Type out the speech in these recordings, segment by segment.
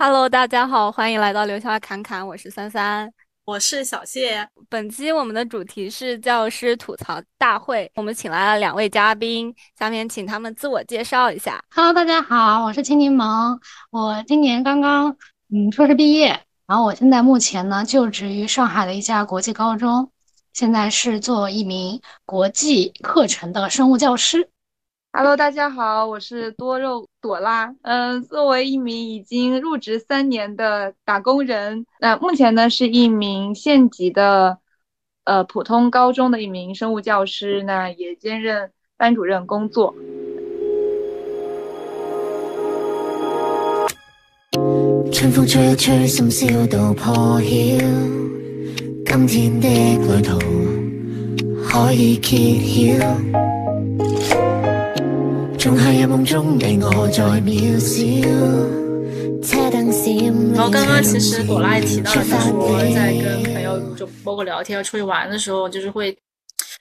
Hello，大家好，欢迎来到留下侃侃，我是三三，我是小谢。本期我们的主题是教师吐槽大会，我们请来了两位嘉宾，下面请他们自我介绍一下。Hello，大家好，我是青柠檬，我今年刚刚嗯硕士毕业，然后我现在目前呢就职于上海的一家国际高中，现在是做一名国际课程的生物教师。Hello，大家好，我是多肉朵拉。嗯，作为一名已经入职三年的打工人，那目前呢是一名县级的呃普通高中的一名生物教师，那也兼任班主任工作。春风吹吹，深宵都破晓，今天的旅途可以揭晓。我刚刚其实朵拉也提到了，说在跟朋友就包括聊天、出去玩的时候，就是会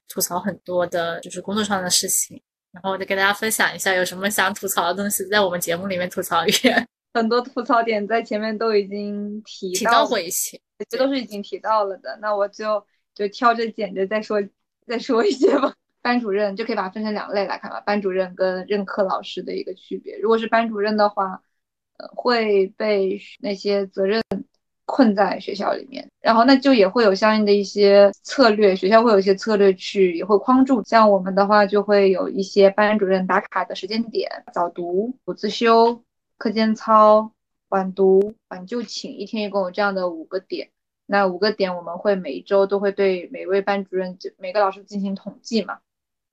吐槽很多的，就是工作上的事情。然后我就给大家分享一下，有什么想吐槽的东西，在我们节目里面吐槽一遍。很多吐槽点在前面都已经提提到过一些，这都是已经提到了的。那我就就挑着拣着再说再说一些吧。班主任就可以把它分成两类来看吧，班主任跟任课老师的一个区别。如果是班主任的话，呃，会被那些责任困在学校里面，然后那就也会有相应的一些策略，学校会有一些策略去也会框住。像我们的话，就会有一些班主任打卡的时间点，早读、午自修、课间操、晚读、晚就寝，一天一共有这样的五个点。那五个点我们会每一周都会对每位班主任就、每个老师进行统计嘛。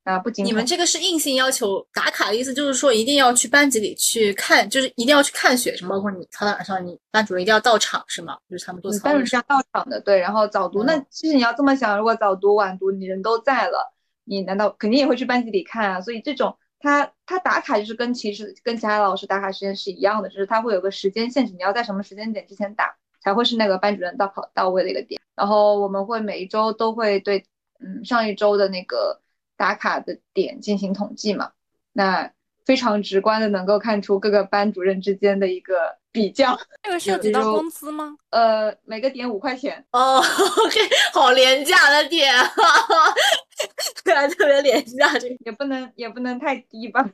啊，不仅你们这个是硬性要求打卡的意思，就是说一定要去班级里去看，就是一定要去看学生，包括你操场上，你班主任一定要到场，是吗？就是他们做操。班主任是要到场的，对。然后早读，那其实你要这么想，如果早读、晚读你人都在了，你难道肯定也会去班级里看啊？所以这种他他打卡就是跟其实跟其他老师打卡时间是一样的，就是他会有个时间限制，你要在什么时间点之前打，才会是那个班主任到考到位的一个点。然后我们会每一周都会对，嗯，上一周的那个。打卡的点进行统计嘛，那非常直观的能够看出各个班主任之间的一个比较。这个涉及到工资吗？呃，每个点五块钱。哦，OK，好廉价的点，对啊，特别廉价，这个也不能也不能太低吧？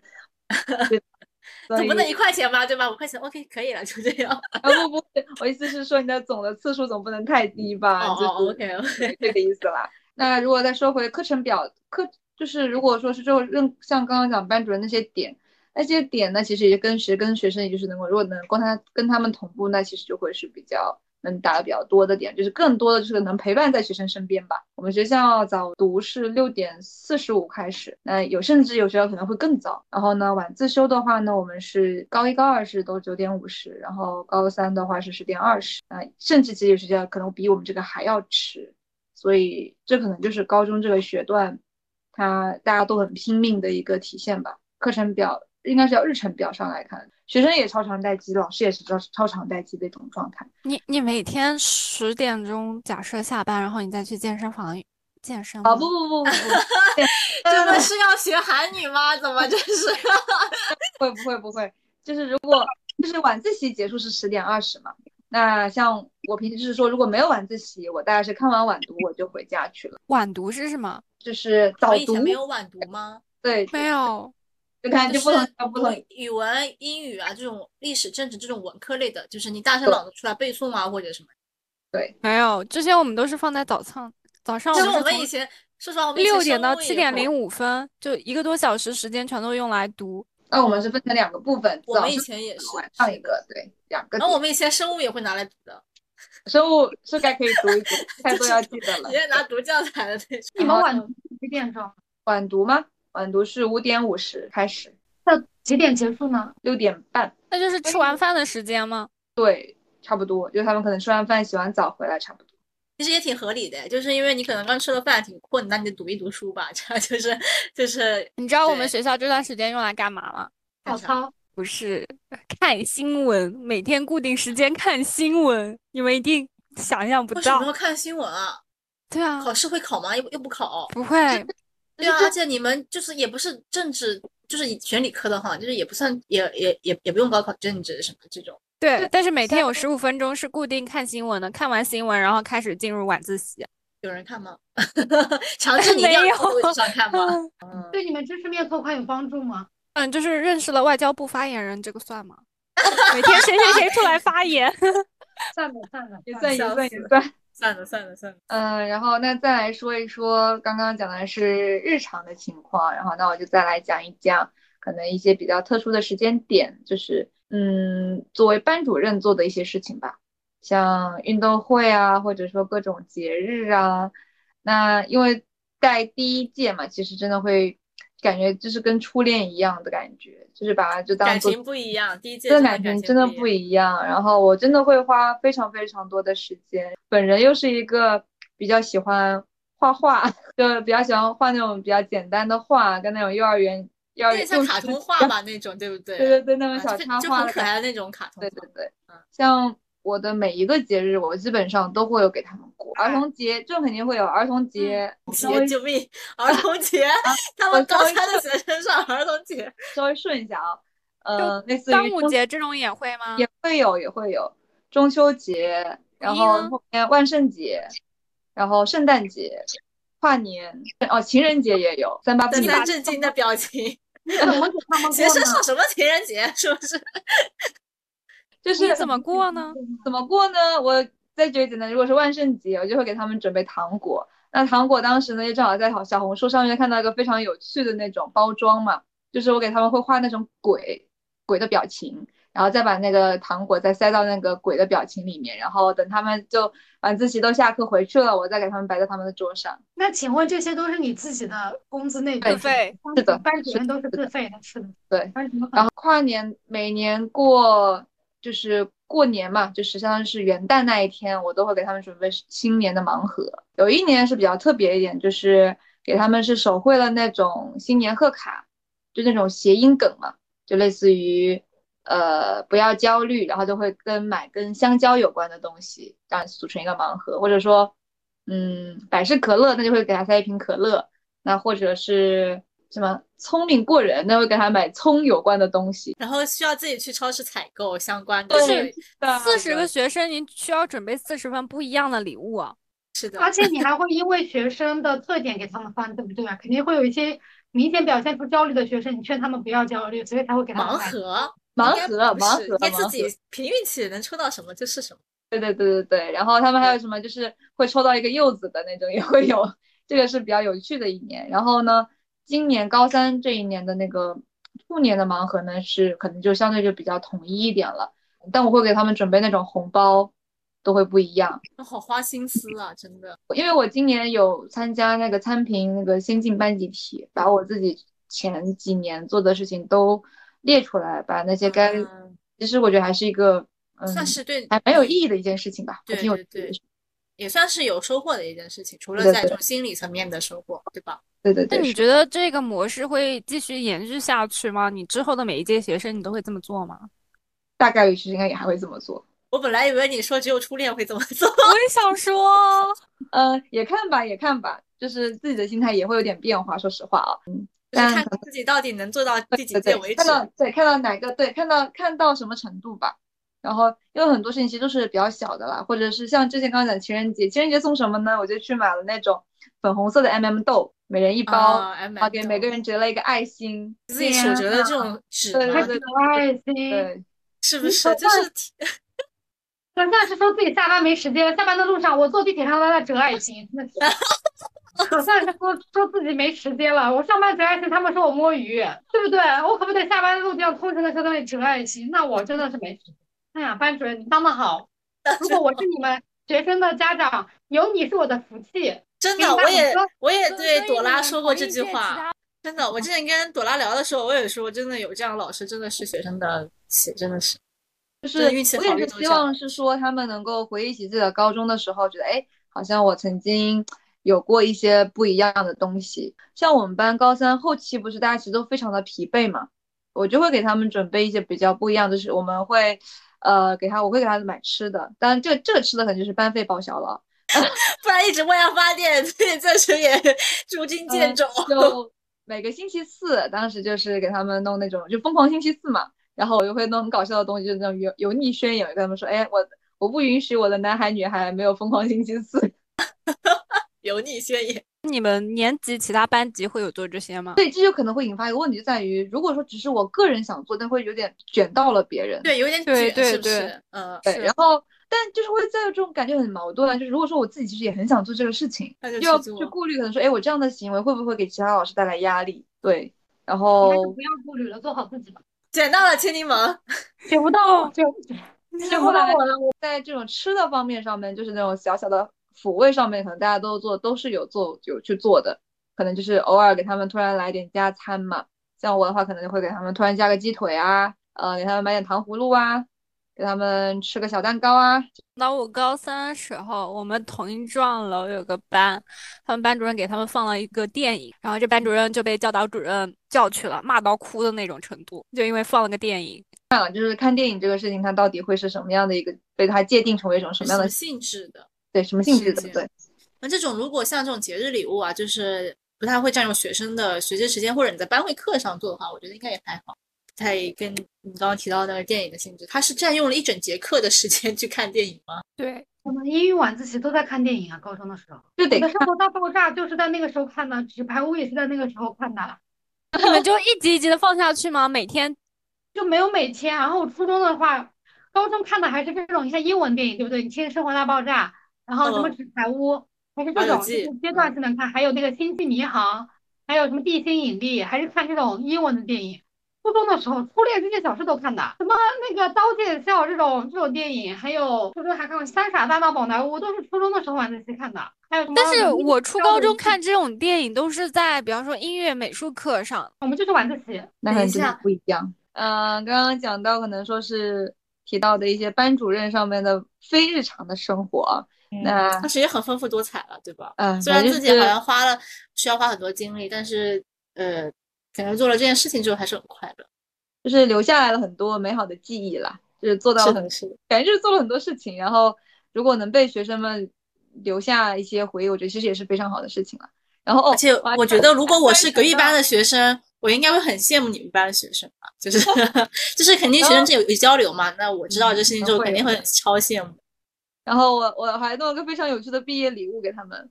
总不能一块钱吧？对吧？五块钱 OK 可以了，就这样。啊不不，我意思是说你的总的次数总不能太低吧？哦，OK OK，这个意思啦。那如果再说回课程表课。就是如果说是就任像刚刚讲班主任那些点，那些点呢，其实也跟学跟学生，也就是能够如果能跟他跟他们同步，那其实就会是比较能打的比较多的点，就是更多的就是能陪伴在学生身边吧。我们学校早读是六点四十五开始，那有甚至有学校可能会更早。然后呢，晚自修的话呢，我们是高一高二是都九点五十，然后高三的话是十点二十，那，甚至其实有学校可能比我们这个还要迟。所以这可能就是高中这个学段。他大家都很拼命的一个体现吧。课程表应该是要日程表上来看，学生也超长待机，老师也是超超长待机的一种状态。你你每天十点钟假设下班，然后你再去健身房健身？哦不不不不不，这不是要学韩语吗？怎么这是？会不会不会？就是如果就是晚自习结束是十点二十嘛？那像我平时是说，如果没有晚自习，我大概是看完晚读我就回家去了。晚读是什么？就是早读。没有晚读吗？对，没有。就看就不能不同语文、英语啊这种历史、政治这种文科类的，就是你大声朗读出来背诵啊或者什么。对，没有。之前我们都是放在早上，早上。就是我们以前，说实话，六点到七点零五分，就一个多小时时间全都用来读。那我们是分成两个部分，我们以前也是上一个，对，两个。然后我们以前生物也会拿来读的，生物是该可以读一读，太多要记得了。直接拿读教材的那种。你们晚读几点上？晚读吗？晚读是五点五十开始，那几点结束呢？六点半。那就是吃完饭的时间吗？对，差不多，就他们可能吃完饭、洗完澡回来，差不多。其实也挺合理的，就是因为你可能刚吃了饭，挺困，那你就读一读书吧。这样就是就是，你知道我们学校这段时间用来干嘛吗？早操不是看新闻，每天固定时间看新闻，你们一定想象不到。为什么要看新闻啊？对啊，考试会考吗？又又不考？不会。对啊，而且你们就是也不是政治，就是选理科的哈，就是也不算，也也也也不用高考政治什么这种。对，但是每天有十五分钟是固定看新闻的，看完新闻然后开始进入晚自习。有人看吗？强制你一定 要坐位置上看吗？对你们知识面拓宽有帮助吗？嗯，就是认识了外交部发言人，这个算吗？每天谁谁谁出来发言？算了算了，也算也算也算。算了算了算了。嗯，然后那再来说一说，刚刚讲的是日常的情况，然后那我就再来讲一讲可能一些比较特殊的时间点，就是嗯，作为班主任做的一些事情吧，像运动会啊，或者说各种节日啊。那因为带第一届嘛，其实真的会感觉就是跟初恋一样的感觉，就是把它就当感情不一样，第一届的感情真的不一样。然后我真的会花非常非常多的时间，本人又是一个比较喜欢画画，就比较喜欢画那种比较简单的画，跟那种幼儿园幼儿园像卡通画吧那种，对不对？对对对，那种小插画，就很可爱的那种卡通。对对对，嗯，像。我的每一个节日，我基本上都会有给他们过。儿童节就肯定会有儿童节，节救命！儿童节，他们高三的学生上儿童节，稍微顺一下啊。呃，类似于端午节这种也会吗？也会有，也会有中秋节，然后后面万圣节，然后圣诞节、跨年哦，情人节也有。三八等三震惊的表情，怎么给他们学生上什么情人节？是不是？就是怎么过呢？怎么过呢？我再举个简单，如果是万圣节，我就会给他们准备糖果。那糖果当时呢，就正好在小红书上面看到一个非常有趣的那种包装嘛，就是我给他们会画那种鬼鬼的表情，然后再把那个糖果再塞到那个鬼的表情里面，然后等他们就晚自习都下课回去了，我再给他们摆在他们的桌上。那请问这些都是你自己的工资内自费？是的，班主任都是自费的，是的。对。然后跨年每年过。就是过年嘛，就是相当于是元旦那一天，我都会给他们准备新年的盲盒。有一年是比较特别一点，就是给他们是手绘了那种新年贺卡，就那种谐音梗嘛，就类似于呃不要焦虑，然后就会跟买跟香蕉有关的东西，这样组成一个盲盒，或者说嗯百事可乐，那就会给他塞一瓶可乐，那或者是。什么聪明过人，那会给他买葱有关的东西，然后需要自己去超市采购相关的。对，四十个学生，您需要准备四十份不一样的礼物啊。是的，而且你还会因为学生的特点给他们放，对不对啊？肯定会有一些明显表现出焦虑的学生，你劝他们不要焦虑，所以才会给他们盲盒。盲盒，盲盒，你自己凭运气能抽到什么就是什么。对对对对对，然后他们还有什么就是会抽到一个柚子的那种也会有，这个是比较有趣的一年。然后呢？今年高三这一年的那个兔年的盲盒呢，是可能就相对就比较统一一点了，但我会给他们准备那种红包，都会不一样。好花心思啊，真的。因为我今年有参加那个参评那个先进班集体，把我自己前几年做的事情都列出来，把那些该，其实我觉得还是一个，嗯，算是对，还蛮有意义的一件事情吧，对对对，也算是有收获的一件事情，除了在这种心理层面的收获，对吧？对对对，那你觉得这个模式会继续延续下去吗？你之后的每一届学生，你都会这么做吗？大概率是应该也还会这么做。我本来以为你说只有初恋会这么做，我也想 说，呃，也看吧，也看吧，就是自己的心态也会有点变化。说实话啊，嗯，看自己到底能做到第几届为止。看到对，看到哪个对，看到看到什么程度吧。然后因为很多事情其实都是比较小的啦，或者是像之前刚刚讲情人节，情人节送什么呢？我就去买了那种粉红色的 M M 豆。每人一包，然后给每个人折了一个爱心，自己手折的这种纸，对对对，爱心，对，是不是？就是，现在是说自己下班没时间，下班的路上我坐地铁上都在折爱心，那可 算是说说自己没时间了。我上班折爱心，他们说我摸鱼，对不对？我可不得下班的路上空乘的时候在那里折爱心，那我真的是没时间。哎呀，班主任你当的好，如果我是你们学生的家长，有你是我的福气。真的，我也我也对朵拉说过这句话。真的，我之前跟朵拉聊的时候，我也说，真的有这样老师，真的是学生的气，真的是。就是运气好。我也是希望是说，他们能够回忆起自己的高中的时候，觉得哎，好像我曾经有过一些不一样的东西。像我们班高三后期，不是大家其实都非常的疲惫嘛，我就会给他们准备一些比较不一样的，是我们会呃给他，我会给他买吃的，当然这这个吃的可能就是班费报销了。不然一直为要发电，所以暂时也捉襟见肘。就每个星期四，当时就是给他们弄那种就疯狂星期四嘛，然后我就会弄很搞笑的东西，就是那种油油腻宣言，跟他们说，哎，我我不允许我的男孩女孩没有疯狂星期四。油腻宣言。你们年级其他班级会有做这些吗？对，这就可能会引发一个问题，就在于如果说只是我个人想做，但会有点卷到了别人。对，有点卷，是不对对是？嗯，对，然后但就是会在这种感觉很矛盾，就是如果说我自己其实也很想做这个事情，那就又要去顾虑，可能说，哎，我这样的行为会不会给其他老师带来压力？对，然还后是不要顾虑了，做好自己吧。卷到了千柠檬。卷不到就 就后来我了，我在这种吃的方面上面，就是那种小小的抚慰上面，可能大家都做都是有做有去做的，可能就是偶尔给他们突然来点加餐嘛。像我的话，可能就会给他们突然加个鸡腿啊，呃，给他们买点糖葫芦啊，给他们吃个小蛋糕啊。那我高三的时候，我们同一幢楼有个班，他们班主任给他们放了一个电影，然后这班主任就被教导主任叫去了，骂到哭的那种程度，就因为放了个电影。看了，就是看电影这个事情，它到底会是什么样的一个被它界定成为一种什么样的性质的？对什么性质的？对，那这种如果像这种节日礼物啊，就是不太会占用学生的学习时间，或者你在班会课上做的话，我觉得应该也还好。不太跟你刚刚提到那个电影的性质，它是占用了一整节课的时间去看电影吗？对，我们英语晚自习都在看电影啊，高中的时候。就得看我的生活大爆炸就是在那个时候看的，纸牌屋也是在那个时候看的，你们就一集一集的放下去吗？每天就没有每天。然后初中的话，高中看的还是这种，像英文电影，对不对？你听《生活大爆炸》，然后什么嗯纸牌屋，还是这种，阶段性的看，还有那个《星际迷航》，还有什么《地心引力》，还是看这种英文的电影。初中的时候，《初恋这件小事》都看的，什么那个《刀剑笑》这种这种电影，还有初中还看过《三傻大闹宝莱坞》，都是初中的时候晚自习看的。还有什么？但是我初高中看这种电影都是在，比方说音乐美术课上。我们就是晚自习。那可能就是等一下不一样。嗯、刚刚讲到可能说是提到的一些班主任上面的非日常的生活，那它其实也很丰富多彩了，对吧？嗯，虽然自己好像花了需要花很多精力，但是呃，感觉做了这件事情之后还是很快乐。就是留下来了很多美好的记忆啦，就是做到很。感觉就是做了很多事情，然后如果能被学生们留下一些回忆，我觉得其实也是非常好的事情了。然后哦，而且我觉得，如果我是隔壁班的学生，我应该会很羡慕你们班的学生吧，就是 就是肯定学生之间有有交流嘛。那我知道这事情之后，肯定会会超羡慕。然后我我还弄了个非常有趣的毕业礼物给他们，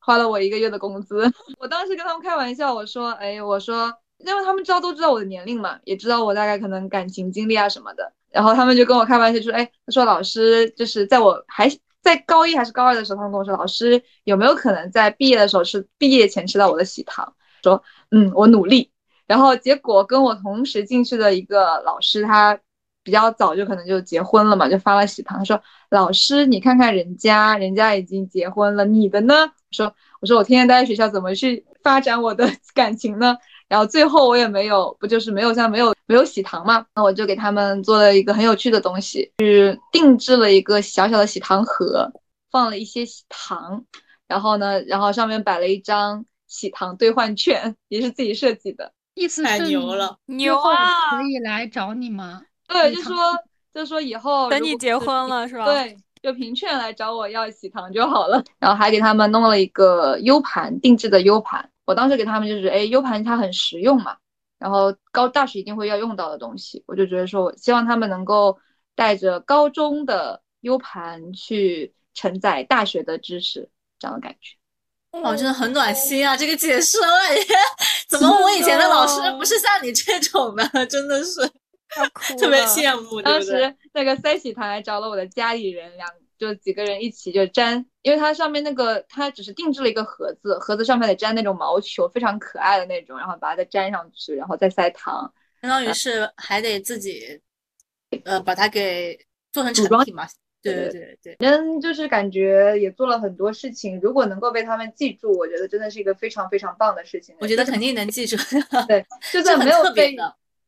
花了我一个月的工资。我当时跟他们开玩笑，我说，哎，我说，因为他们知道都知道我的年龄嘛，也知道我大概可能感情经历啊什么的。然后他们就跟我开玩笑，说，哎，他说老师就是在我还在高一还是高二的时候，他们跟我说，老师有没有可能在毕业的时候吃毕业前吃到我的喜糖？说，嗯，我努力。然后结果跟我同时进去的一个老师，他比较早就可能就结婚了嘛，就发了喜糖，他说。老师，你看看人家，人家已经结婚了，你的呢？我说，我说我天天待在学校，怎么去发展我的 感情呢？然后最后我也没有，不就是没有像没有没有喜糖嘛？那我就给他们做了一个很有趣的东西，是定制了一个小小的喜糖盒，放了一些喜糖，然后呢，然后上面摆了一张喜糖兑换券，也是自己设计的。意思太是牛了，牛啊！可以来找你吗？对，就说就说以后等你结婚了是吧？，对，就凭券来找我要喜糖就好了。然后还给他们弄了一个 U 盘，定制的 U 盘。我当时给他们就是，哎，U 盘它很实用嘛，然后高大学一定会要用到的东西，我就觉得说，我希望他们能够带着高中的 U 盘去承载大学的知识，这样的感觉。哦，真的很暖心啊！这个解释，我感觉怎么我以前的老师不是像你这种的，真的是特别羡慕，当？时那个塞喜糖还找了我的家里人，两就几个人一起就粘，因为它上面那个它只是定制了一个盒子，盒子上面得粘那种毛球，非常可爱的那种，然后把它再粘上去，然后再塞糖。相当于是还得自己，呃，把它给做成组装成品嘛。对对对对，反正就是感觉也做了很多事情，如果能够被他们记住，我觉得真的是一个非常非常棒的事情。我觉得肯定能记住。对，就算没有被。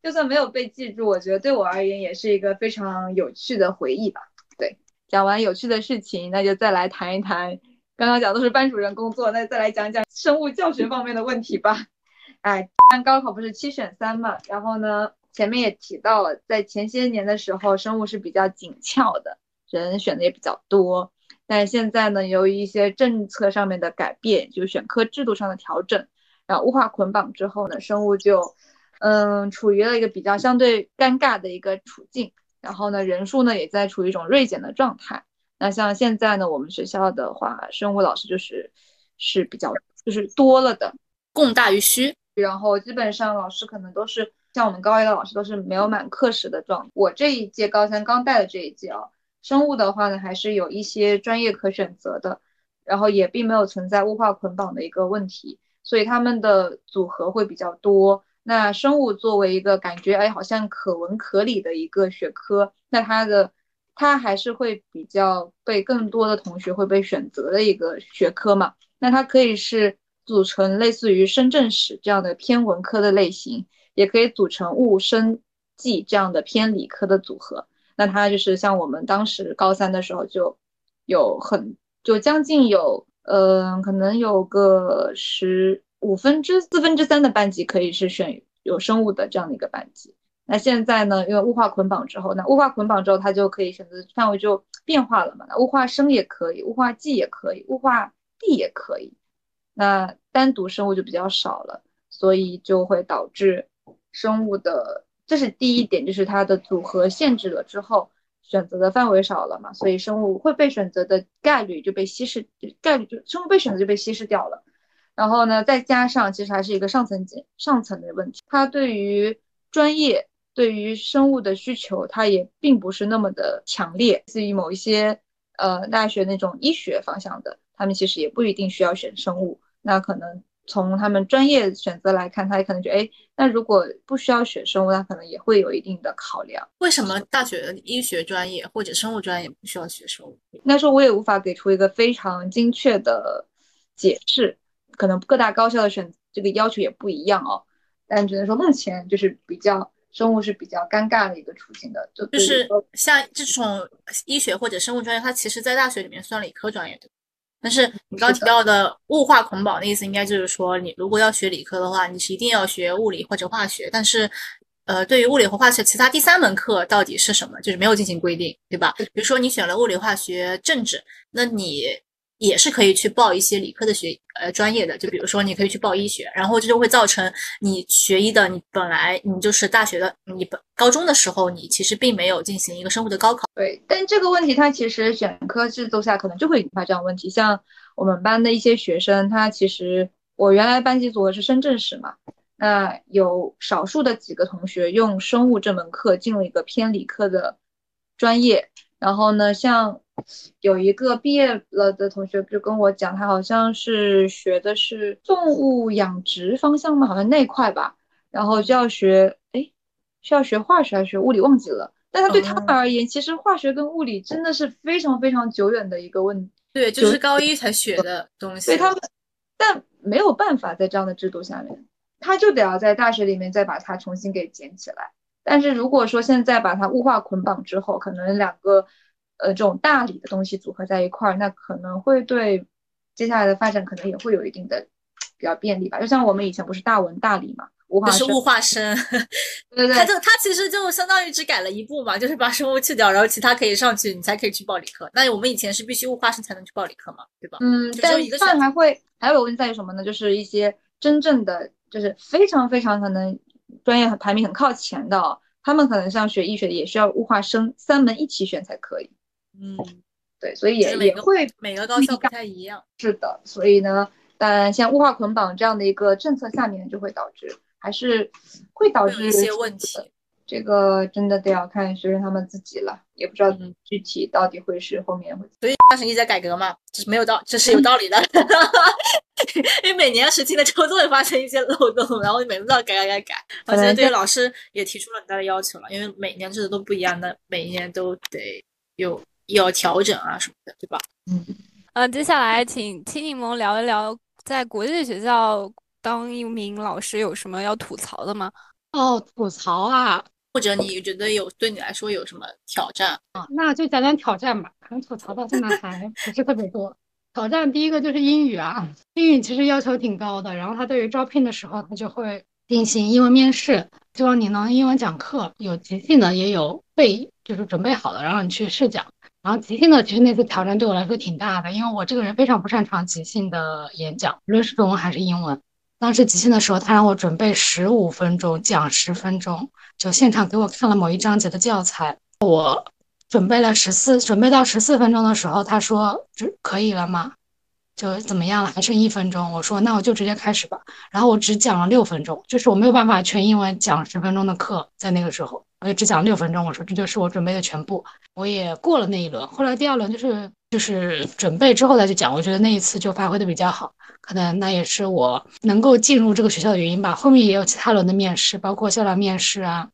就算没有被记住，我觉得对我而言也是一个非常有趣的回忆吧。对，讲完有趣的事情，那就再来谈一谈，刚刚讲都是班主任工作，那再来讲讲生物教学方面的问题吧。哎，按高考不是七选三嘛，然后呢，前面也提到了，在前些年的时候，生物是比较紧俏的，人选的也比较多。但现在呢，由于一些政策上面的改变，就是选科制度上的调整，然后物化捆绑之后呢，生物就嗯，处于了一个比较相对尴尬的一个处境。然后呢，人数呢也在处于一种锐减的状态。那像现在呢，我们学校的话，生物老师就是是比较就是多了的，供大于需。然后基本上老师可能都是像我们高一的老师都是没有满课时的状态。我这一届高三刚带的这一届啊，生物的话呢还是有一些专业可选择的，然后也并没有存在物化捆绑的一个问题，所以他们的组合会比较多。那生物作为一个感觉哎好像可文可理的一个学科，那它的它还是会比较被更多的同学会被选择的一个学科嘛？那它可以是。组成类似于深圳史这样的偏文科的类型，也可以组成物生技这样的偏理科的组合。那它就是像我们当时高三的时候就有很就将近有呃可能有个十五分之四分之三的班级可以是选有生物的这样的一个班级。那现在呢，因为物化捆绑之后，那物化捆绑之后，它就可以选择范围就变化了嘛。那物化生也可以，物化技也可以，物化地也可以。那单独生物就比较少了，所以就会导致生物的，这是第一点，就是它的组合限制了之后，选择的范围少了嘛，所以生物会被选择的概率就被稀释，概率就生物被选择就被稀释掉了。然后呢，再加上其实还是一个上层级上层的问题，他对于专业对于生物的需求，它也并不是那么的强烈，至于某一些呃大学那种医学方向的，他们其实也不一定需要选生物。那可能从他们专业选择来看，他也可能觉得，哎，那如果不需要选生物，他可能也会有一定的考量。为什么大学医学专业或者生物专业不需要学生物？那时候我也无法给出一个非常精确的解释，可能各大高校的选这个要求也不一样哦。但只能说目前就是比较生物是比较尴尬的一个处境的，就就是像这种医学或者生物专业，它其实在大学里面算理科专业的。但是你刚提到的物化捆绑的意思，应该就是说，你如果要学理科的话，你是一定要学物理或者化学。但是，呃，对于物理和化学其他第三门课到底是什么，就是没有进行规定，对吧？比如说你选了物理、化学、政治，那你。也是可以去报一些理科的学呃专业的，就比如说你可以去报医学，然后这就会造成你学医的，你本来你就是大学的，你本高中的时候你其实并没有进行一个生物的高考。对，但这个问题它其实选科制度下可能就会引发这样问题，像我们班的一些学生，他其实我原来班级组合是深圳史嘛，那有少数的几个同学用生物这门课进入一个偏理科的专业，然后呢，像。有一个毕业了的同学就跟我讲，他好像是学的是动物养殖方向嘛，好像那块吧，然后就要学，哎，需要学化学还是学物理，忘记了。但他对他们而言，其实化学跟物理真的是非常非常久远的一个问题。对，就是高一才学的东西。对他们，但没有办法在这样的制度下面，他就得要在大学里面再把它重新给捡起来。但是如果说现在把它物化捆绑之后，可能两个。呃，这种大理的东西组合在一块儿，那可能会对接下来的发展可能也会有一定的比较便利吧。就像我们以前不是大文大理嘛，物化是物化生，对对，它就它其实就相当于只改了一步嘛，就是把生物去掉，然后其他可以上去，你才可以去报理科。那我们以前是必须物化生才能去报理科嘛，对吧？嗯，但但还会还有个问题在于什么呢？就是一些真正的就是非常非常可能专业排名很靠前的，他们可能像学医学也需要物化生三门一起选才可以。嗯，对，所以也也会每个高校不太一样。是的，所以呢，但像物化捆绑这样的一个政策下面，就会导致还是会导致一些问题。这个真的得要看学生他们自己了，也不知道具体到底会是后面会。所以大学一直在改革嘛，这是没有道，这是有道理的。因为每年实期的之后都会发生一些漏洞，然后每次都要改改改改。而且对老师也提出了很大的要求了，因为每年制度都不一样的，每一年都得有。要调整啊什么的，对吧？嗯，呃，接下来请青柠檬聊一聊，在国际学校当一名老师有什么要吐槽的吗？哦，吐槽啊，或者你觉得有对你来说有什么挑战啊？那就讲讲挑战吧。可能吐槽到现在还不是特别多。挑战第一个就是英语啊，英语其实要求挺高的，然后他对于招聘的时候，他就会进行英文面试，希望你能英文讲课，有即兴的，也有备，就是准备好的，然后你去试讲。然后即兴的，其实那次挑战对我来说挺大的，因为我这个人非常不擅长即兴的演讲，无论是中文还是英文。当时即兴的时候，他让我准备十五分钟讲十分钟，就现场给我看了某一章节的教材，我准备了十四，准备到十四分钟的时候，他说这可以了吗？就怎么样了？还剩一分钟，我说那我就直接开始吧。然后我只讲了六分钟，就是我没有办法全英文讲十分钟的课，在那个时候我也只讲六分钟。我说这就是我准备的全部，我也过了那一轮。后来第二轮就是就是准备之后再去讲，我觉得那一次就发挥的比较好，可能那也是我能够进入这个学校的原因吧。后面也有其他轮的面试，包括校长面试啊，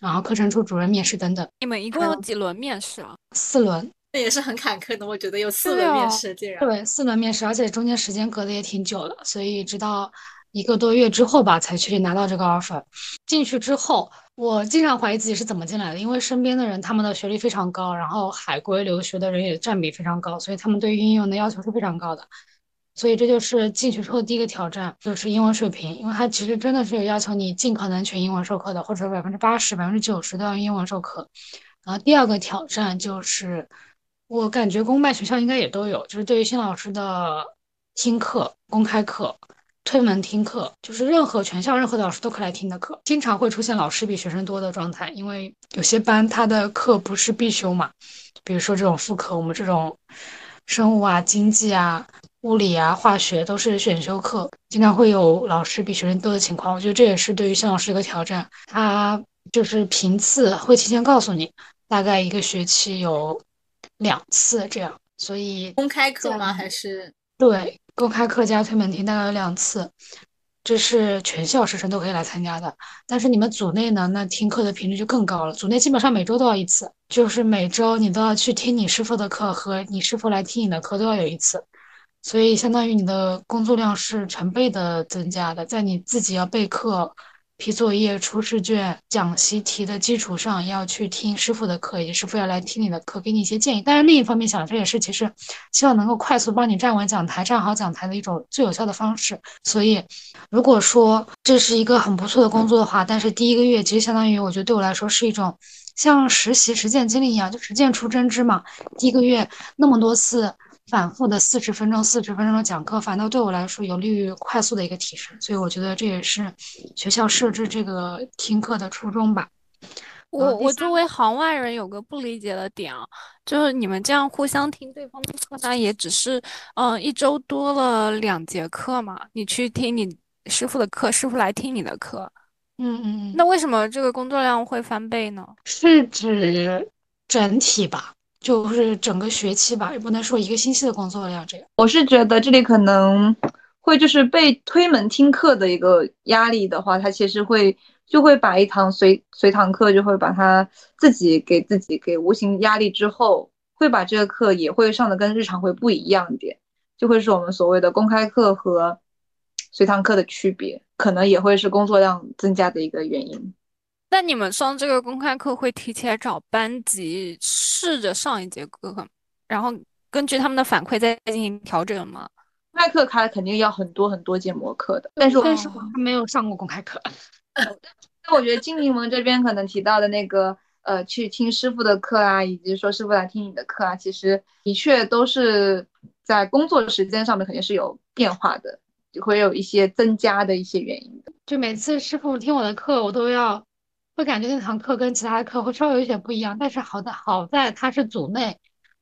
然后课程处主任面试等等。你们一共有几轮面试啊？四轮。那也是很坎坷的，我觉得有四轮面试，竟然对四轮面试，而且中间时间隔的也挺久了，所以直到一个多月之后吧，才去拿到这个 offer。进去之后，我经常怀疑自己是怎么进来的，因为身边的人他们的学历非常高，然后海归留学的人也占比非常高，所以他们对于应用的要求是非常高的。所以这就是进去之后第一个挑战，就是英文水平，因为它其实真的是有要求你尽可能全英文授课的，或者百分之八十、百分之九十都要用英文授课。然后第二个挑战就是。我感觉公办学校应该也都有，就是对于新老师的听课、公开课、推门听课，就是任何全校任何的老师都可以来听的课，经常会出现老师比学生多的状态。因为有些班他的课不是必修嘛，比如说这种副课，我们这种生物啊、经济啊、物理啊、化学都是选修课，经常会有老师比学生多的情况。我觉得这也是对于向老师一个挑战，他就是频次会提前告诉你，大概一个学期有。两次这样，所以公开课吗？还是对公开课加推门听大概有两次，这是全校师生都可以来参加的。但是你们组内呢，那听课的频率就更高了。组内基本上每周都要一次，就是每周你都要去听你师傅的课和你师傅来听你的课都要有一次，所以相当于你的工作量是成倍的增加的，在你自己要备课。批作业、出试卷、讲习题的基础上，要去听师傅的课，以及师傅要来听你的课，给你一些建议。但是另一方面想，这也是其实希望能够快速帮你站稳讲台、站好讲台的一种最有效的方式。所以，如果说这是一个很不错的工作的话，但是第一个月其实相当于我觉得对我来说是一种像实习实践经历一样，就实践出真知嘛。第一个月那么多次。反复的四十分钟、四十分钟的讲课，反倒对我来说有利于快速的一个提升，所以我觉得这也是学校设置这个听课的初衷吧。我我作为行外人有个不理解的点啊，就是你们这样互相听对方的课，那也只是嗯一周多了两节课嘛，你去听你师傅的课，师傅来听你的课，嗯嗯，那为什么这个工作量会翻倍呢？是指整体吧。就是整个学期吧，也不能说一个星期的工作量这样。我是觉得这里可能会就是被推门听课的一个压力的话，他其实会就会把一堂随随堂课就会把他自己给自己给无形压力之后，会把这个课也会上的跟日常会不一样一点，就会是我们所谓的公开课和随堂课的区别，可能也会是工作量增加的一个原因。那你们上这个公开课会提前找班级试着上一节课，然后根据他们的反馈再进行调整吗？公开课开肯定要很多很多节模课的，但是但是我还没有上过公开课。那我觉得金柠檬这边可能提到的那个呃，去听师傅的课啊，以及说师傅来听你的课啊，其实的确都是在工作时间上面肯定是有变化的，就会有一些增加的一些原因的。就每次师傅听我的课，我都要。会感觉那堂课跟其他的课会稍微有点不一样，但是好的好在它是组内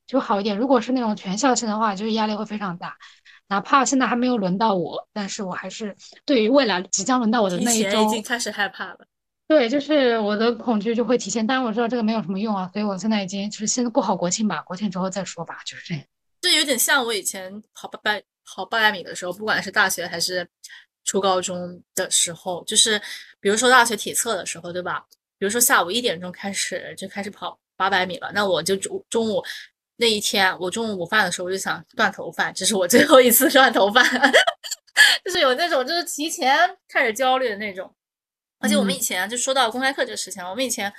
就好一点。如果是那种全校性的话，就是压力会非常大。哪怕现在还没有轮到我，但是我还是对于未来即将轮到我的那一周已经开始害怕了。对，就是我的恐惧就会体现。但是我知道这个没有什么用啊，所以我现在已经就是先过好国庆吧，国庆之后再说吧，就是这样。这有点像我以前跑八百跑八百米的时候，不管是大学还是。初高中的时候，就是比如说大学体测的时候，对吧？比如说下午一点钟开始就开始跑八百米了，那我就中中午那一天，我中午午饭的时候我就想断头发，这是我最后一次断头发，就是有那种就是提前开始焦虑的那种。而且我们以前就说到公开课这个事情，我们以前，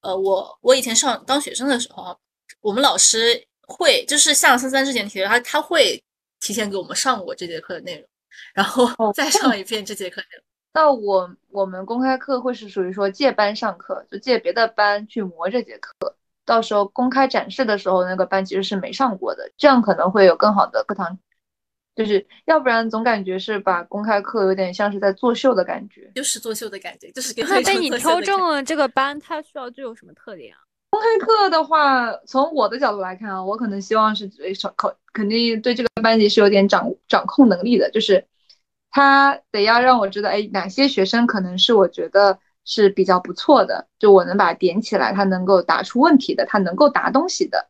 呃，我我以前上当学生的时候，我们老师会就是像三三之前提的，他他会提前给我们上过这节课的内容。然后再上一遍这节课内容。那我我们公开课会是属于说借班上课，就借别的班去磨这节课。到时候公开展示的时候，那个班其实是没上过的，这样可能会有更好的课堂就是要不然总感觉是把公开课有点像是在作秀的感觉。就是作秀的感觉，就是给那被你挑中中了这个班，它需要具有什么特点啊？公开课的话，从我的角度来看啊，我可能希望是考考，肯定对这个班级是有点掌掌控能力的，就是他得要让我知道，哎，哪些学生可能是我觉得是比较不错的，就我能把它点起来，他能够答出问题的，他能够答东西的，